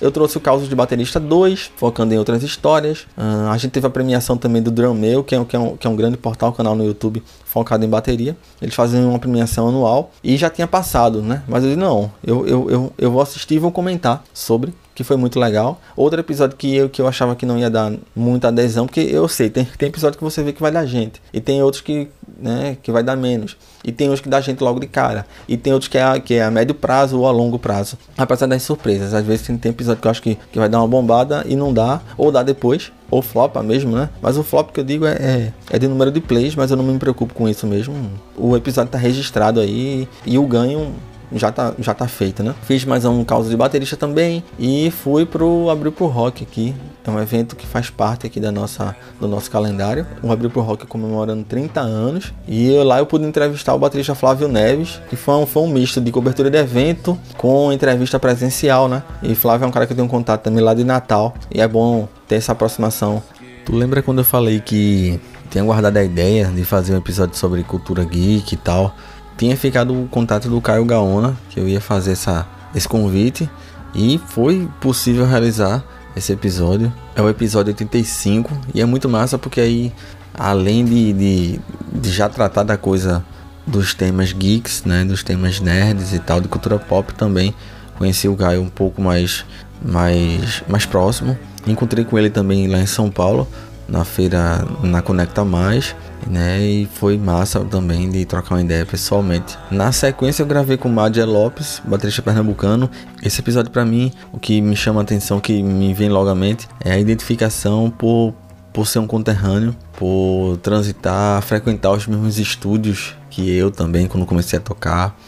Eu trouxe o Caos de Baterista 2, focando em outras histórias. Uh, a gente teve a premiação também do Drum Mail, que é, que, é um, que é um grande portal, canal no YouTube focado em bateria. Eles fazem uma premiação anual e já tinha passado, né? Mas eu disse, não, eu, eu, eu, eu vou assistir e vou comentar sobre que foi muito legal. Outro episódio que eu, que eu achava que não ia dar muita adesão, porque eu sei, tem, tem episódio que você vê que vai dar gente. E tem outros que né, que vai dar menos. E tem uns que dá gente logo de cara. E tem outros que é, a, que é a médio prazo ou a longo prazo. Apesar das surpresas. Às vezes tem episódio que eu acho que, que vai dar uma bombada e não dá. Ou dá depois. Ou flopa mesmo, né? Mas o flop que eu digo é, é, é de número de plays, mas eu não me preocupo com isso mesmo. O episódio tá registrado aí e o ganho já tá, já tá feito, né? Fiz mais um causa de baterista também e fui pro Abril pro Rock aqui. É um evento que faz parte aqui da nossa, do nosso calendário. O Abril pro Rock comemorando 30 anos. E eu, lá eu pude entrevistar o baterista Flávio Neves, que foi um, foi um misto de cobertura de evento com entrevista presencial, né? E Flávio é um cara que eu tenho contato também lá de Natal. E é bom ter essa aproximação. Tu lembra quando eu falei que tinha guardado a ideia de fazer um episódio sobre cultura geek e tal? Tinha ficado o contato do Caio Gaona, que eu ia fazer essa, esse convite, e foi possível realizar esse episódio. É o episódio 85 e é muito massa porque aí, além de, de, de já tratar da coisa dos temas geeks, né, dos temas nerds e tal, de cultura pop também, conheci o Caio um pouco mais, mais, mais próximo. Encontrei com ele também lá em São Paulo, na feira na Conecta Mais né? E foi massa também de trocar uma ideia pessoalmente. Na sequência eu gravei com Madia Lopes, baterista pernambucano. Esse episódio para mim, o que me chama a atenção, que me vem logo à mente, é a identificação por por ser um conterrâneo, por transitar, frequentar os mesmos estúdios que eu também quando comecei a tocar.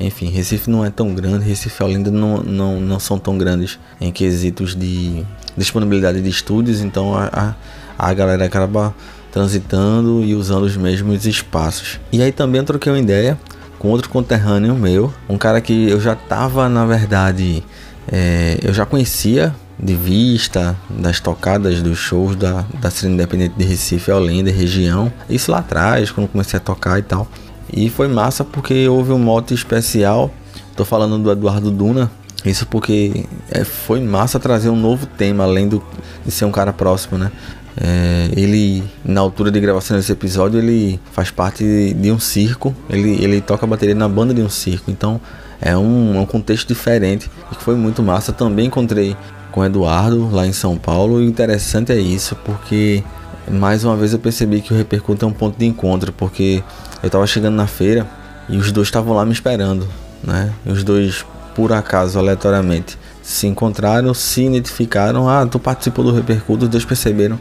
Enfim, Recife não é tão grande, Recife e Olinda não, não, não são tão grandes em quesitos de disponibilidade de estúdios, então a, a, a galera acaba transitando e usando os mesmos espaços. E aí também troquei uma ideia com outro conterrâneo meu, um cara que eu já estava, na verdade, é, eu já conhecia de vista das tocadas dos shows da, da cena independente de Recife, Olinda e região. Isso lá atrás, quando comecei a tocar e tal. E foi massa porque houve um mote especial. Tô falando do Eduardo Duna. Isso porque é, foi massa trazer um novo tema, além do, de ser um cara próximo, né? É, ele, na altura de gravação desse episódio, ele faz parte de um circo. Ele, ele toca bateria na banda de um circo. Então é um, um contexto diferente e que foi muito massa. Também encontrei com o Eduardo lá em São Paulo. E o interessante é isso, porque mais uma vez eu percebi que o Repercuta é um ponto de encontro. Porque eu estava chegando na feira e os dois estavam lá me esperando. Né? E os dois, por acaso, aleatoriamente, se encontraram, se identificaram. Ah, tu participou do Repercuta, os dois perceberam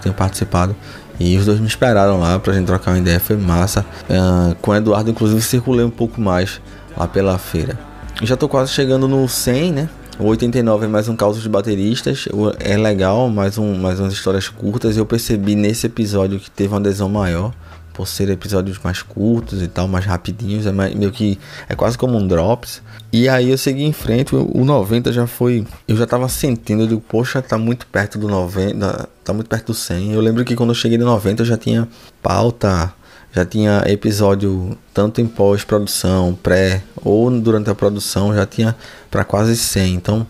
tenho participado. E os dois me esperaram lá pra gente trocar uma ideia, foi massa. Uh, com o Eduardo, inclusive, circulei um pouco mais lá pela feira. Já tô quase chegando no 100, né? O 89 é mais um caos de bateristas. É legal, mais, um, mais umas histórias curtas. Eu percebi nesse episódio que teve uma adesão maior por ser episódios mais curtos e tal, mais rapidinhos, é meio que é quase como um drops. E aí eu segui em frente, o 90 já foi, eu já tava sentindo, eu digo, poxa, tá muito perto do 90, tá muito perto do 100. Eu lembro que quando eu cheguei no 90 eu já tinha pauta, já tinha episódio tanto em pós-produção, pré ou durante a produção, já tinha para quase 100. Então,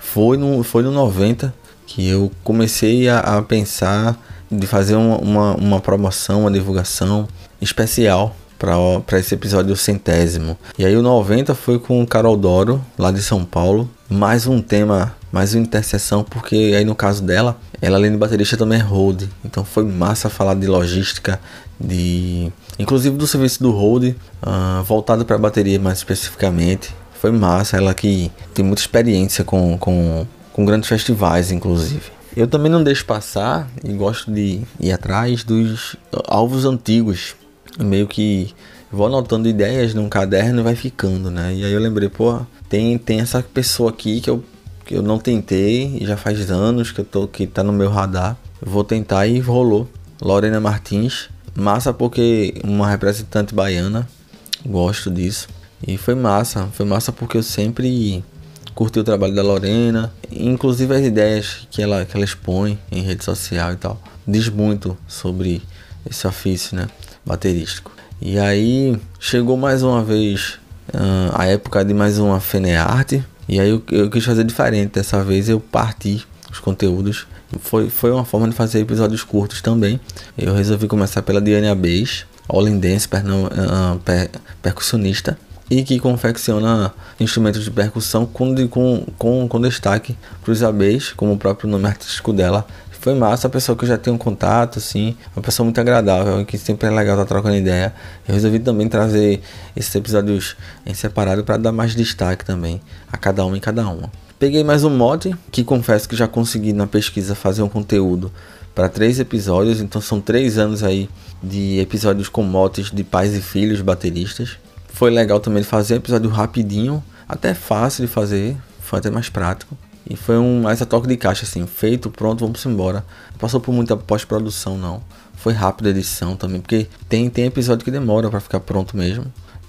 foi no foi no 90 que eu comecei a, a pensar de fazer uma, uma, uma promoção, uma divulgação especial para esse episódio centésimo. E aí o 90 foi com Carol Doro, lá de São Paulo. Mais um tema, mais uma interseção, porque aí no caso dela, ela além de baterista também é hold. Então foi massa falar de logística, de inclusive do serviço do hold, uh, voltado para bateria mais especificamente. Foi massa, ela que tem muita experiência com, com, com grandes festivais, inclusive. Eu também não deixo passar e gosto de ir atrás dos alvos antigos. Meio que vou anotando ideias num caderno e vai ficando, né? E aí eu lembrei, pô, tem, tem essa pessoa aqui que eu, que eu não tentei e já faz anos que eu tô que tá no meu radar. Eu vou tentar e rolou. Lorena Martins, massa porque uma representante baiana, gosto disso. E foi massa, foi massa porque eu sempre curti o trabalho da Lorena, inclusive as ideias que ela, que ela expõe em rede social e tal. Diz muito sobre esse ofício, né, baterístico. E aí chegou mais uma vez uh, a época de mais uma Fenearte, e aí eu, eu quis fazer diferente. Dessa vez eu parti os conteúdos. Foi, foi uma forma de fazer episódios curtos também. Eu resolvi começar pela Diane Abes, holandense, uh, per, percussionista e que confecciona instrumentos de percussão com, com, com, com destaque para os ABs, como o próprio nome artístico dela Foi massa, a pessoa que eu já tenho contato, assim, uma pessoa muito agradável, que sempre é legal estar trocando ideia. Eu resolvi também trazer esses episódios em separado para dar mais destaque também a cada um e cada uma. Peguei mais um mod, que confesso que já consegui na pesquisa fazer um conteúdo para três episódios, então são três anos aí de episódios com motes de pais e filhos bateristas. Foi legal também fazer um episódio rapidinho, até fácil de fazer, foi até mais prático. E foi um mais a toque de caixa, assim, feito, pronto, vamos embora. Não passou por muita pós-produção, não. Foi rápida a edição também, porque tem, tem episódio que demora para ficar pronto mesmo.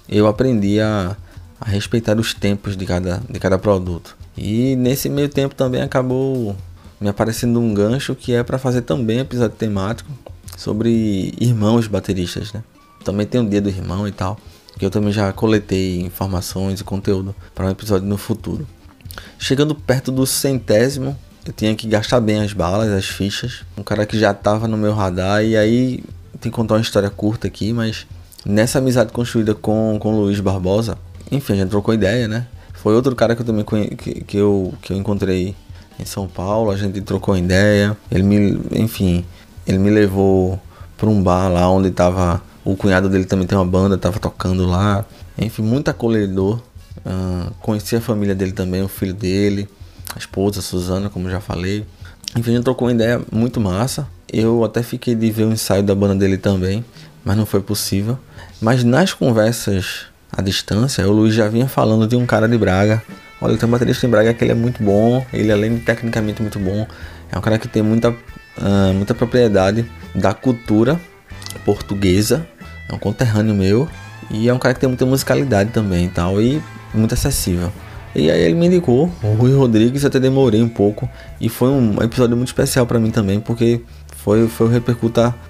Eu aprendi a, a respeitar os tempos de cada, de cada produto. E nesse meio tempo também acabou me aparecendo um gancho que é para fazer também episódio temático sobre irmãos bateristas, né? Também tem o dia do irmão e tal, que eu também já coletei informações e conteúdo para um episódio no futuro. Chegando perto do centésimo, eu tinha que gastar bem as balas, as fichas. Um cara que já tava no meu radar, e aí tem que contar uma história curta aqui, mas nessa amizade construída com, com o Luiz Barbosa, enfim, a gente trocou ideia, né? Foi outro cara que eu também conhe... que, que, eu, que eu encontrei em São Paulo, a gente trocou ideia. Ele me, enfim, ele me levou para um bar lá onde tava o cunhado dele também tem uma banda, tava tocando lá. Enfim, muito acolhedor. Uh, conheci a família dele também, o filho dele, a esposa, a Suzana, como já falei. Enfim, a gente trocou uma ideia muito massa. Eu até fiquei de ver o ensaio da banda dele também, mas não foi possível. Mas nas conversas à distância, o Luiz já vinha falando de um cara de Braga. Olha, tem um baterista em Braga que ele é muito bom, ele além de tecnicamente muito bom, é um cara que tem muita, uh, muita propriedade da cultura portuguesa, é um conterrâneo meu, e é um cara que tem muita musicalidade também e tal, e muito acessível. E aí ele me indicou o Rui Rodrigues, até demorei um pouco, e foi um episódio muito especial para mim também, porque foi, foi o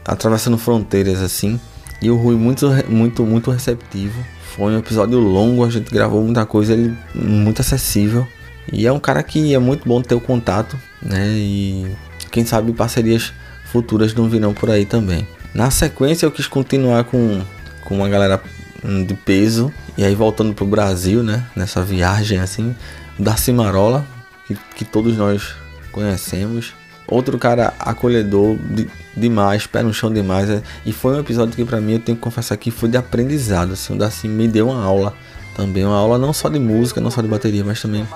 atravessando fronteiras assim, e o Rui muito, muito, muito receptivo. Foi um episódio longo, a gente gravou muita coisa, ele muito acessível. E é um cara que é muito bom ter o contato, né? E quem sabe parcerias futuras não virão por aí também. Na sequência eu quis continuar com, com uma galera hum, de peso. E aí voltando pro Brasil, né? Nessa viagem assim. Da Cimarola, que, que todos nós conhecemos. Outro cara acolhedor de, demais, pé no chão demais. É, e foi um episódio que para mim eu tenho que confessar que foi de aprendizado. Assim, o Darcy me deu uma aula também. Uma aula não só de música, não só de bateria, mas também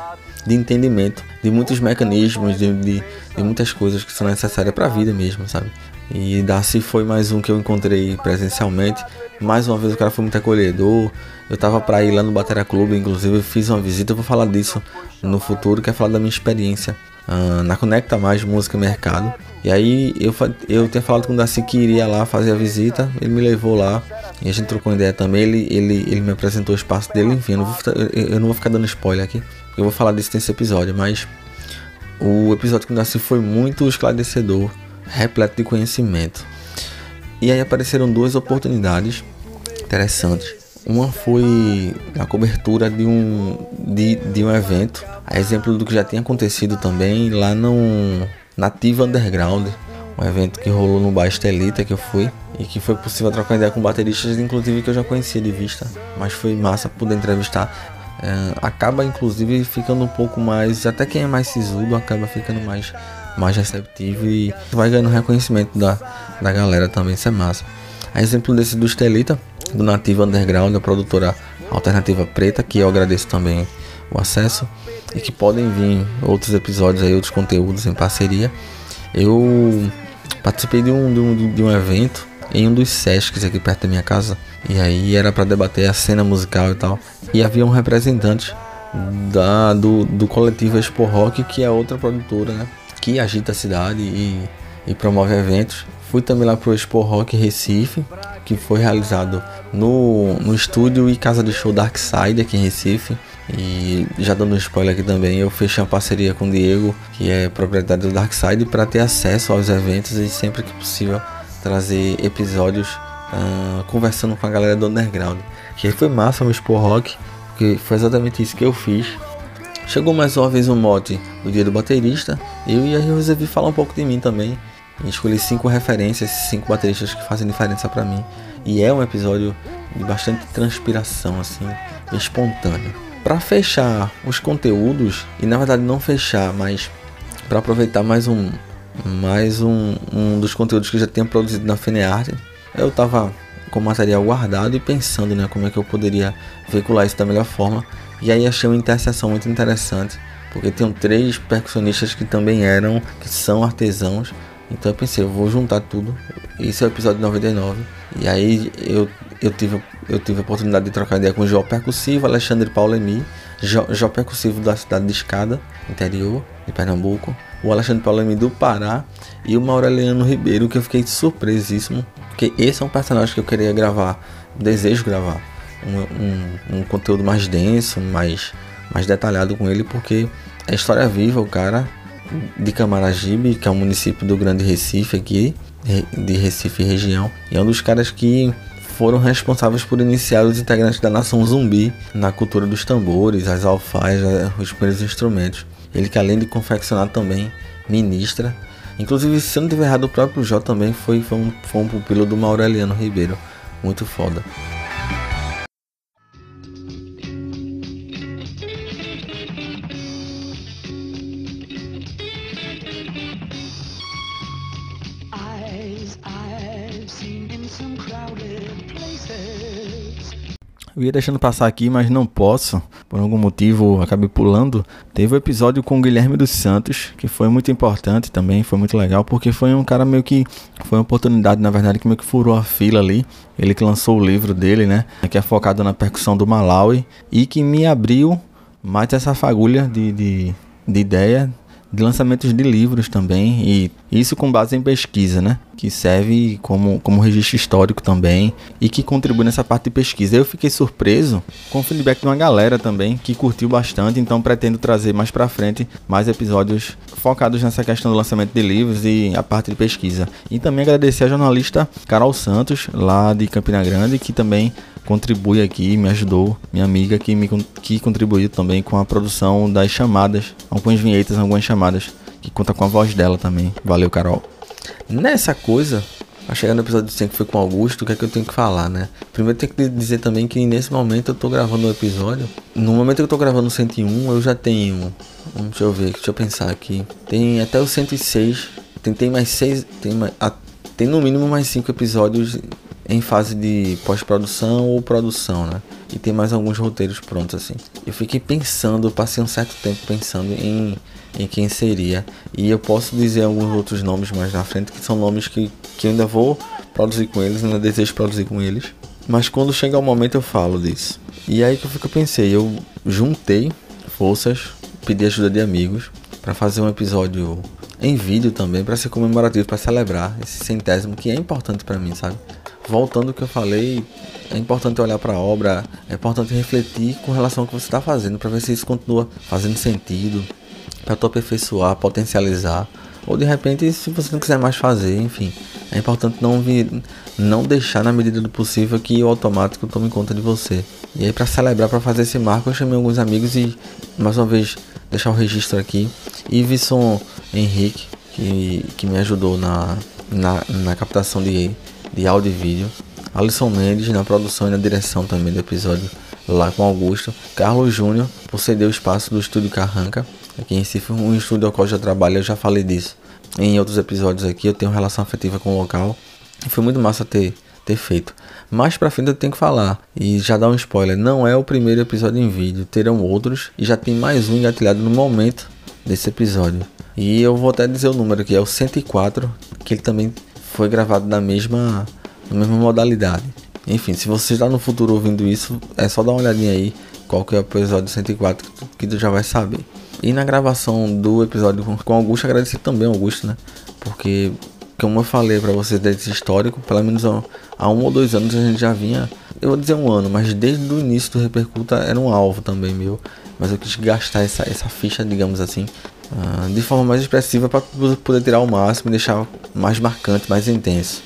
de entendimento de muitos mecanismos, de, de, de muitas coisas que são necessárias para a vida mesmo, sabe? E Darcy foi mais um que eu encontrei presencialmente. Mais uma vez o cara foi muito acolhedor. Eu tava para ir lá no Batera Clube, inclusive eu fiz uma visita, eu vou falar disso no futuro, que é falar da minha experiência uh, na Conecta Mais Música Mercado. E aí eu, eu tinha falado com o Darcy que iria lá fazer a visita, ele me levou lá e a gente trocou ideia também. Ele, ele, ele me apresentou o espaço dele, enfim, eu não, vou, eu não vou ficar dando spoiler aqui, eu vou falar disso nesse episódio, mas o episódio com o Darcy foi muito esclarecedor, repleto de conhecimento. E aí apareceram duas oportunidades interessantes. Uma foi a cobertura de um, de, de um evento, a exemplo do que já tinha acontecido também lá no Nativa Underground, um evento que rolou no Bar Estelita que eu fui e que foi possível trocar ideia com bateristas, inclusive que eu já conhecia de vista, mas foi massa poder entrevistar. É, acaba inclusive ficando um pouco mais, até quem é mais sisudo acaba ficando mais, mais receptivo e vai ganhando reconhecimento da, da galera também, isso é massa. A exemplo desse do Estelita, do Nativa Underground, a produtora alternativa preta, que eu agradeço também o acesso e que podem vir outros episódios aí, outros conteúdos em parceria. Eu participei de um, de um, de um evento em um dos Sescs aqui perto da minha casa e aí era para debater a cena musical e tal. E havia um representante da, do, do coletivo Expo Rock, que é outra produtora, né? Que agita a cidade e, e promove eventos. Fui também lá pro Expo Rock Recife, que foi realizado no, no estúdio e casa de show Dark Side aqui em Recife. E já dando um spoiler aqui também, eu fechei uma parceria com o Diego, que é proprietário do Dark Side, para ter acesso aos eventos e sempre que possível trazer episódios uh, conversando com a galera do underground. Que foi massa o Expo Rock, que foi exatamente isso que eu fiz. Chegou mais uma vez um mote do dia do baterista, eu e aí eu resolvi falar um pouco de mim também. E escolhi cinco referências, cinco bateristas que fazem diferença para mim. E é um episódio de bastante transpiração, assim, espontâneo. Para fechar os conteúdos, e na verdade não fechar, mas para aproveitar mais um, mais um, um dos conteúdos que já tinha produzido na Feneart. Eu tava com material guardado e pensando, né, como é que eu poderia veicular isso da melhor forma. E aí achei uma interseção muito interessante, porque tem três percussionistas que também eram, que são artesãos. Então eu pensei, eu vou juntar tudo. Esse é o episódio 99. E aí eu, eu, tive, eu tive a oportunidade de trocar ideia com o João Percussivo, Alexandre Paulemi, João Percussivo da cidade de Escada, interior de Pernambuco, o Alexandre Paulemi do Pará e o Maureliano Ribeiro, que eu fiquei surpresíssimo, porque esse é um personagem que eu queria gravar, desejo gravar um, um, um conteúdo mais denso, mais, mais detalhado com ele, porque é história viva, o cara de Camaragibe, que é um município do Grande Recife aqui, de Recife região, e é um dos caras que foram responsáveis por iniciar os integrantes da nação zumbi na cultura dos tambores, as alfaias, os primeiros instrumentos. Ele que além de confeccionar também ministra. Inclusive, se eu não tiver errado, o próprio Jó também foi, foi, um, foi um pupilo do Maureliano Ribeiro. Muito foda. Ia deixando passar aqui, mas não posso. Por algum motivo, acabei pulando. Teve o um episódio com o Guilherme dos Santos, que foi muito importante também, foi muito legal, porque foi um cara meio que. Foi uma oportunidade, na verdade, que meio que furou a fila ali. Ele que lançou o livro dele, né? Que é focado na percussão do Malawi. E que me abriu mais essa fagulha de, de, de ideia de lançamentos de livros também, e isso com base em pesquisa, né? Que serve como, como registro histórico também e que contribui nessa parte de pesquisa. Eu fiquei surpreso com o feedback de uma galera também que curtiu bastante, então pretendo trazer mais para frente mais episódios focados nessa questão do lançamento de livros e a parte de pesquisa. E também agradecer a jornalista Carol Santos, lá de Campina Grande, que também contribui aqui, me ajudou, minha amiga que, me, que contribuiu também com a produção das chamadas, algumas vinhetas, algumas chamadas, que conta com a voz dela também. Valeu, Carol. Nessa coisa, a chegar no episódio 100 que foi com Augusto, o que é que eu tenho que falar, né? Primeiro tem que dizer também que nesse momento eu tô gravando o um episódio. No momento que eu tô gravando o 101, eu já tenho. Deixa eu ver, deixa eu pensar aqui. Tem até o 106. Tem, tem mais seis. Tem, mais, tem no mínimo mais cinco episódios em fase de pós-produção ou produção, né? E tem mais alguns roteiros prontos assim. Eu fiquei pensando, passei um certo tempo pensando em, em quem seria. E eu posso dizer alguns outros nomes mais na frente, que são nomes que, que eu ainda vou produzir com eles, ainda desejo produzir com eles. Mas quando chegar o momento eu falo disso. E aí que eu, eu pensei, eu juntei forças, pedi ajuda de amigos para fazer um episódio em vídeo também, para ser comemorativo, para celebrar esse centésimo que é importante para mim, sabe? Voltando ao que eu falei, é importante olhar para a obra, é importante refletir com relação ao que você está fazendo, para ver se isso continua fazendo sentido, para tu aperfeiçoar, potencializar, ou de repente, se você não quiser mais fazer, enfim, é importante não vir, não deixar na medida do possível que o automático tome conta de você. E aí, para celebrar, para fazer esse marco, eu chamei alguns amigos e, mais uma vez, deixar o registro aqui. Iveson Henrique, que, que me ajudou na, na, na captação de de áudio e vídeo. Alisson Mendes na produção e na direção também do episódio lá com Augusto. Carlos Júnior por ceder o espaço do estúdio Carranca, aqui em Recife, um estúdio ao qual já trabalho, eu já falei disso em outros episódios aqui. Eu tenho relação afetiva com o local e foi muito massa ter, ter feito. Mais pra frente eu tenho que falar e já dar um spoiler: não é o primeiro episódio em vídeo, terão outros e já tem mais um engatilhado no momento desse episódio. E eu vou até dizer o número que é o 104, que ele também foi gravado na mesma, na mesma modalidade. Enfim, se você está no futuro ouvindo isso, é só dar uma olhadinha aí qual que é o episódio 104 que tu, já vai saber. E na gravação do episódio com, Augusto, agradecer também Augusto, né? Porque, como eu falei para vocês desse histórico, pelo menos há, há um ou dois anos a gente já vinha, eu vou dizer um ano, mas desde o início do Repercuta era um alvo também meu. Mas eu quis gastar essa, essa ficha, digamos assim, uh, de forma mais expressiva para poder tirar o máximo e deixar mais marcante, mais intenso.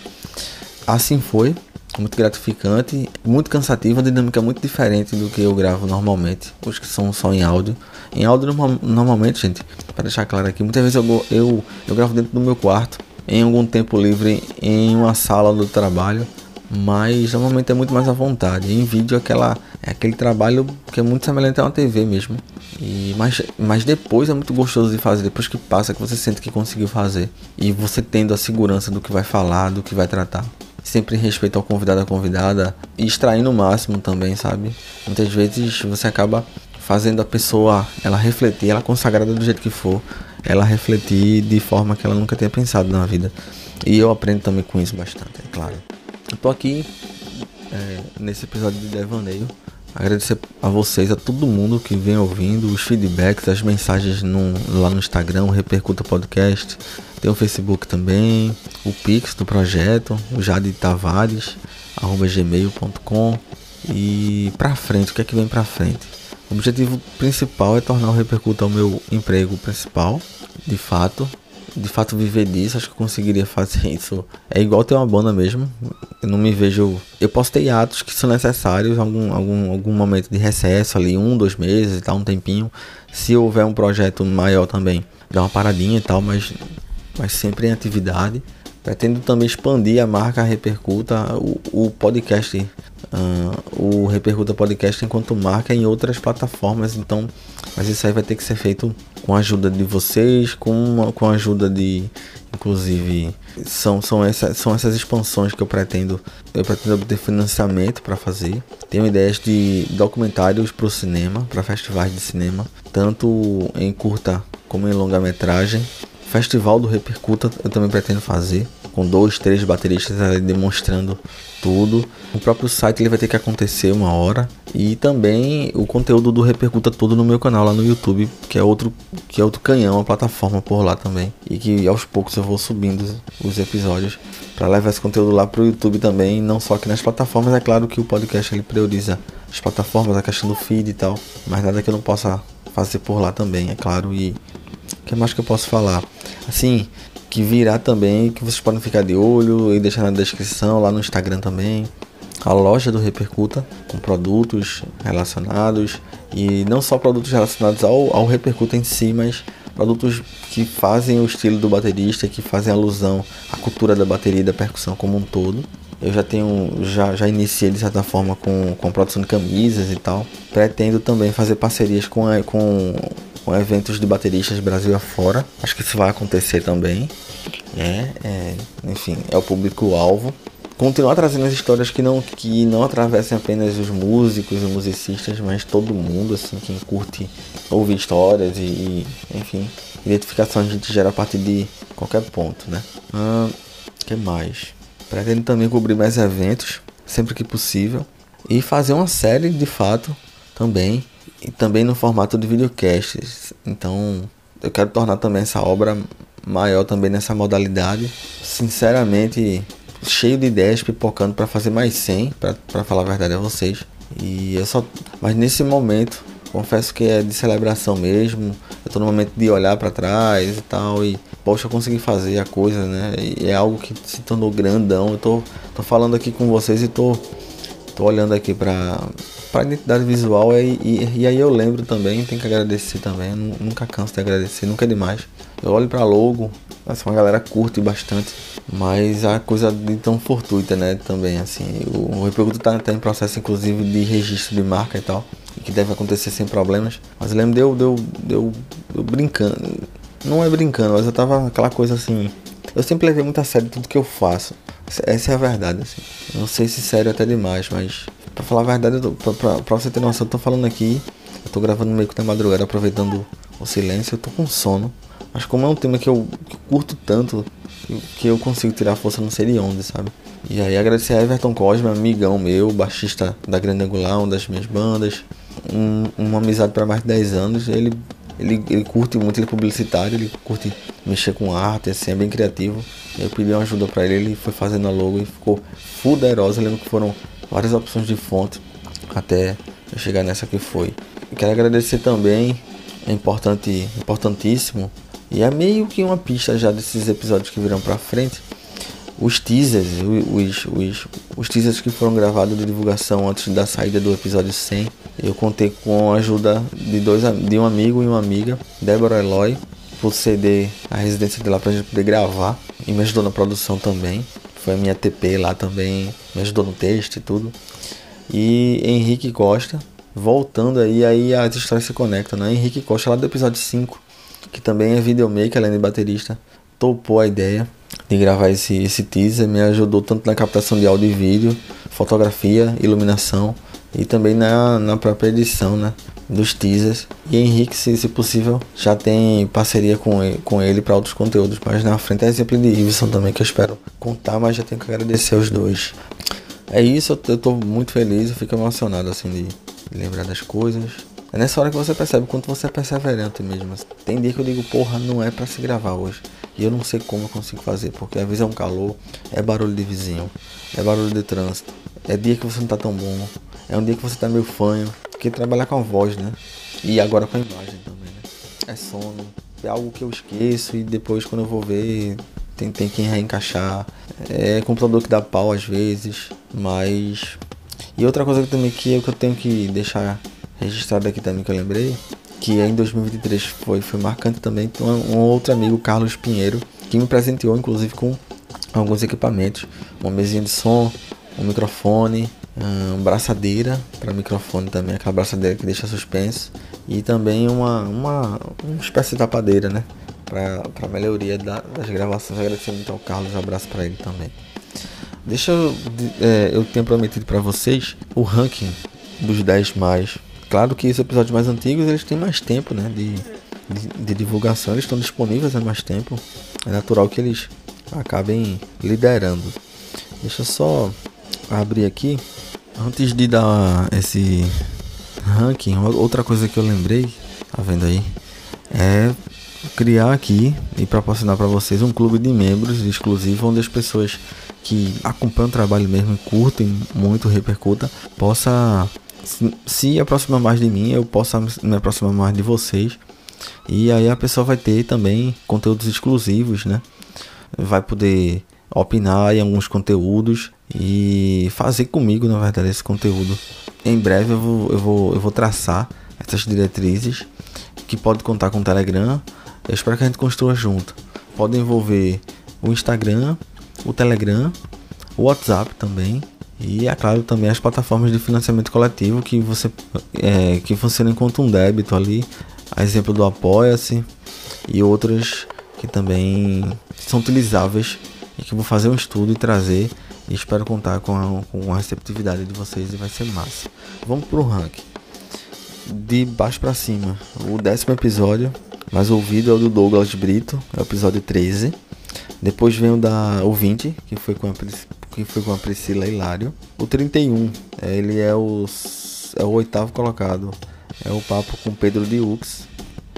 Assim foi, muito gratificante, muito cansativo, uma dinâmica muito diferente do que eu gravo normalmente, os que são só em áudio. Em áudio, normalmente, gente, para deixar claro aqui, muitas vezes eu, eu, eu gravo dentro do meu quarto, em algum tempo livre, em uma sala do trabalho, mas normalmente é muito mais à vontade. Em vídeo aquela é aquele trabalho que é muito semelhante a uma TV mesmo. E mas, mas depois é muito gostoso de fazer, depois que passa que você sente que conseguiu fazer e você tendo a segurança do que vai falar, do que vai tratar. Sempre em respeito ao convidado, à convidada e extraindo o máximo também, sabe? Muitas vezes você acaba fazendo a pessoa ela refletir, ela consagrada do jeito que for, ela refletir de forma que ela nunca tenha pensado na vida. E eu aprendo também com isso bastante, é claro. Eu tô aqui é, nesse episódio de Devaneio. Agradecer a vocês, a todo mundo que vem ouvindo, os feedbacks, as mensagens no, lá no Instagram, Repercuta Podcast. Tem o Facebook também, o Pix do projeto, o Jade Tavares, arroba gmail.com. E pra frente, o que é que vem pra frente? O objetivo principal é tornar o Repercuta o meu emprego principal, de fato de fato viver disso, acho que eu conseguiria fazer isso. É igual ter uma banda mesmo. Eu não me vejo. Eu posso ter atos que são necessários, algum, algum, algum momento de recesso ali, um, dois meses e tal, um tempinho. Se houver um projeto maior também, dar uma paradinha e tal, mas, mas sempre em atividade. Pretendo também expandir a marca Repercuta, o, o podcast, uh, o Repercuta Podcast enquanto marca em outras plataformas. Então, mas isso aí vai ter que ser feito com a ajuda de vocês, com, uma, com a ajuda de, inclusive, são, são, essa, são essas expansões que eu pretendo, eu pretendo obter financiamento para fazer. Tenho ideias de documentários para o cinema, para festivais de cinema, tanto em curta como em longa metragem. Festival do Repercuta eu também pretendo fazer com dois, três bateristas ali demonstrando tudo. O próprio site ele vai ter que acontecer uma hora e também o conteúdo do repercuta todo no meu canal lá no YouTube, que é outro que é outro canhão, a plataforma por lá também. E que aos poucos eu vou subindo os episódios para levar esse conteúdo lá pro YouTube também, não só aqui nas plataformas, é claro que o podcast ele prioriza as plataformas, a questão do feed e tal, mas nada que eu não possa fazer por lá também, é claro. E o que mais que eu posso falar? Assim, que virá também, que vocês podem ficar de olho e deixar na descrição, lá no Instagram também. A loja do Repercuta, com produtos relacionados e não só produtos relacionados ao, ao Repercuta em si, mas produtos que fazem o estilo do baterista, que fazem alusão à cultura da bateria e da percussão como um todo. Eu já tenho, já, já iniciei de certa forma com, com a produção de camisas e tal. Pretendo também fazer parcerias com, com com eventos de bateristas Brasil afora. Acho que isso vai acontecer também. É, é, enfim, é o público-alvo. Continuar trazendo as histórias que não, que não atravessem apenas os músicos, os musicistas, mas todo mundo, assim, quem curte ouvir histórias e, e enfim, identificação a gente gera a partir de qualquer ponto, né? Ah, que mais? Pretendo também cobrir mais eventos, sempre que possível, e fazer uma série de fato também e também no formato de videocasts. Então, eu quero tornar também essa obra maior também nessa modalidade. Sinceramente, cheio de ideias pipocando para fazer mais 100, para falar a verdade a vocês. E eu só, mas nesse momento, confesso que é de celebração mesmo. Eu tô no momento de olhar para trás e tal e poxa, eu consegui fazer a coisa, né? E é algo que se tornou grandão. Eu tô, tô falando aqui com vocês e tô tô olhando aqui para para identidade visual é, e, e, aí eu lembro também, tem que agradecer também, nunca canso de agradecer, nunca é demais. Eu olho para logo, assim, uma galera curte bastante, mas a coisa de tão fortuita, né, também, assim, o, o Repercuto tá, tá, em processo, inclusive, de registro de marca e tal, que deve acontecer sem problemas, mas eu lembro de eu, de eu, de eu, eu brincando, não é brincando, mas eu tava aquela coisa assim, eu sempre levei muito a sério tudo que eu faço, essa é a verdade, assim, não sei se sério até demais, mas Pra falar a verdade, tô, pra, pra, pra, você ter noção, eu tô falando aqui, eu tô gravando meio que na madrugada, aproveitando o silêncio, eu tô com sono. Mas como é um tema que eu, que eu curto tanto, que eu consigo tirar força não sei de onde, sabe? E aí agradecer a Everton Cosme, amigão meu, baixista da Grande Angular, uma das minhas bandas. Um, uma amizade para mais de 10 anos. Ele, ele, ele curte muito, ele é publicitário, ele curte mexer com arte, assim, é bem criativo. Eu pedi uma ajuda para ele, ele foi fazendo a logo e ficou fuderosa. Eu lembro que foram várias opções de fonte até eu chegar nessa que foi. quero agradecer também, é importante, importantíssimo, e é meio que uma pista já desses episódios que virão pra frente. Os teasers, os, os, os teasers que foram gravados de divulgação antes da saída do episódio 100. Eu contei com a ajuda de, dois, de um amigo e uma amiga, Débora Eloy, por ceder a residência dela pra gente poder gravar. E me ajudou na produção também foi a minha TP lá também, me ajudou no texto e tudo. E Henrique Costa, voltando aí, aí as histórias se conectam, né? Henrique Costa lá do episódio 5, que também é videomaker, além de baterista, topou a ideia de gravar esse, esse teaser, me ajudou tanto na captação de áudio e vídeo, fotografia, iluminação e também na, na própria edição, né? Dos teasers. E Henrique, se, se possível, já tem parceria com ele, com ele para outros conteúdos. Mas na frente é exemplo de Iveson também, que eu espero contar, mas já tenho que agradecer os dois. É isso, eu, eu tô muito feliz, eu fico emocionado assim de, lembrar das coisas. É nessa hora que você percebe quanto você é perseverante mesmo. Tem dia que eu digo, porra, não é para se gravar hoje. E eu não sei como eu consigo fazer, porque às vezes é um calor, é barulho de vizinho, é barulho de trânsito, é dia que você não tá tão bom, é um dia que você tá meio fanho, porque trabalhar com a voz, né? E agora com a imagem também, né? É sono, é algo que eu esqueço e depois quando eu vou ver tem, tem que reencaixar. É computador que dá pau às vezes, mas. E outra coisa que também que eu, tenho que deixar registrado aqui também que eu lembrei, que em 2023 foi, foi marcante também, um, um outro amigo, Carlos Pinheiro, que me presenteou inclusive com alguns equipamentos, uma mesinha de som, um microfone, uma braçadeira para microfone também, aquela braçadeira que deixa suspenso, e também uma, uma, uma espécie de tapadeira, né? Para melhoria da, das gravações. Agradecer muito ao Carlos, um abraço para ele também. Deixa eu. É, eu tenho prometido para vocês o ranking dos 10 mais. Claro que os episódios mais antigos eles têm mais tempo né, de, de, de divulgação, eles estão disponíveis há mais tempo. É natural que eles acabem liderando. Deixa eu só abrir aqui. Antes de dar esse ranking, outra coisa que eu lembrei, tá vendo aí? É criar aqui e proporcionar para vocês um clube de membros exclusivo onde as pessoas que acompanham o trabalho mesmo e curtem muito repercuta possa se, se aproximar mais de mim eu possa me aproximar mais de vocês e aí a pessoa vai ter também conteúdos exclusivos né vai poder opinar em alguns conteúdos e fazer comigo na verdade esse conteúdo em breve eu vou, eu vou, eu vou traçar essas diretrizes que pode contar com o Telegram eu espero que a gente construa junto. Pode envolver o Instagram, o Telegram, o WhatsApp também. E é claro também as plataformas de financiamento coletivo que você é, que funcionam enquanto um débito ali, a exemplo do Apoia-se e outras que também são utilizáveis e que vou fazer um estudo e trazer e espero contar com a, com a receptividade de vocês e vai ser massa. Vamos pro ranking. De baixo para cima, o décimo episódio mais ouvido é o do Douglas Brito, é o episódio 13. Depois vem o da o 20, que foi com a, que foi com a Priscila Hilário. O 31, é, ele é o, é o oitavo colocado. É o papo com Pedro Diux.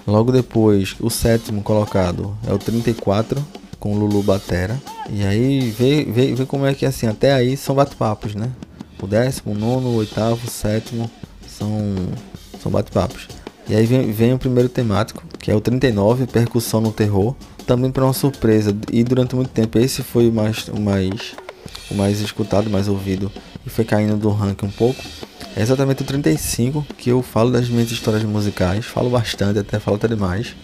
Logo depois, o sétimo colocado é o 34, com Lulu Batera. E aí vê, vê, vê como é que assim, até aí são bate-papos, né? O décimo, nono, o oitavo, sétimo são, são bate-papos. E aí vem, vem o primeiro temático, que é o 39, Percussão no Terror. Também para uma surpresa, e durante muito tempo esse foi o mais, o mais, o mais escutado, mais ouvido, e foi caindo do ranking um pouco. É exatamente o 35, que eu falo das minhas histórias musicais, falo bastante, até falo até demais.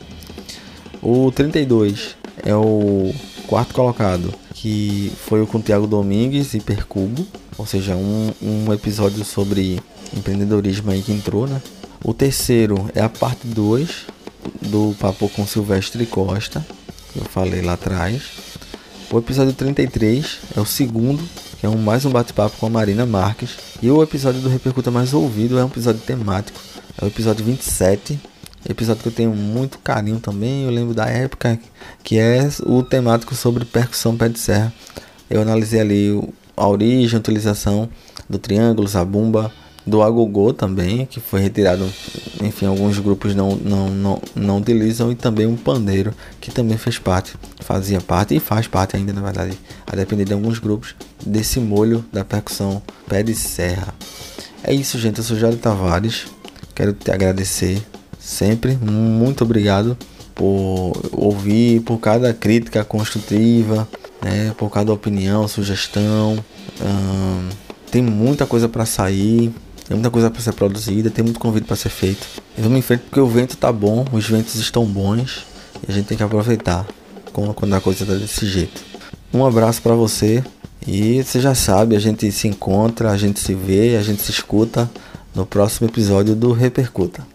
O 32 é o quarto colocado, que foi o com Thiago Domingues e Percubo, ou seja, um, um episódio sobre empreendedorismo aí que entrou, né? O terceiro é a parte 2 do papo com Silvestre Costa, que eu falei lá atrás. O episódio 33 é o segundo, que é um, mais um bate-papo com a Marina Marques. E o episódio do Repercuta Mais Ouvido é um episódio temático, é o episódio 27. Episódio que eu tenho muito carinho também. Eu lembro da época que é o temático sobre percussão pé de serra. Eu analisei ali a origem, a utilização do triângulo, zabumba, do agogô também, que foi retirado, enfim, alguns grupos não, não, não, não utilizam, e também um pandeiro, que também fez parte, fazia parte e faz parte ainda, na verdade, a depender de alguns grupos, desse molho da percussão pé de serra. É isso, gente, eu sou Jário Tavares, quero te agradecer sempre, muito obrigado por ouvir, por cada crítica construtiva, né, por cada opinião, sugestão. Hum, tem muita coisa para sair, tem muita coisa para ser produzida, tem muito convite para ser feito. E vamos em frente porque o vento tá bom, os ventos estão bons e a gente tem que aproveitar quando a coisa tá desse jeito. Um abraço para você E você já sabe, a gente se encontra, a gente se vê, a gente se escuta no próximo episódio do Repercuta.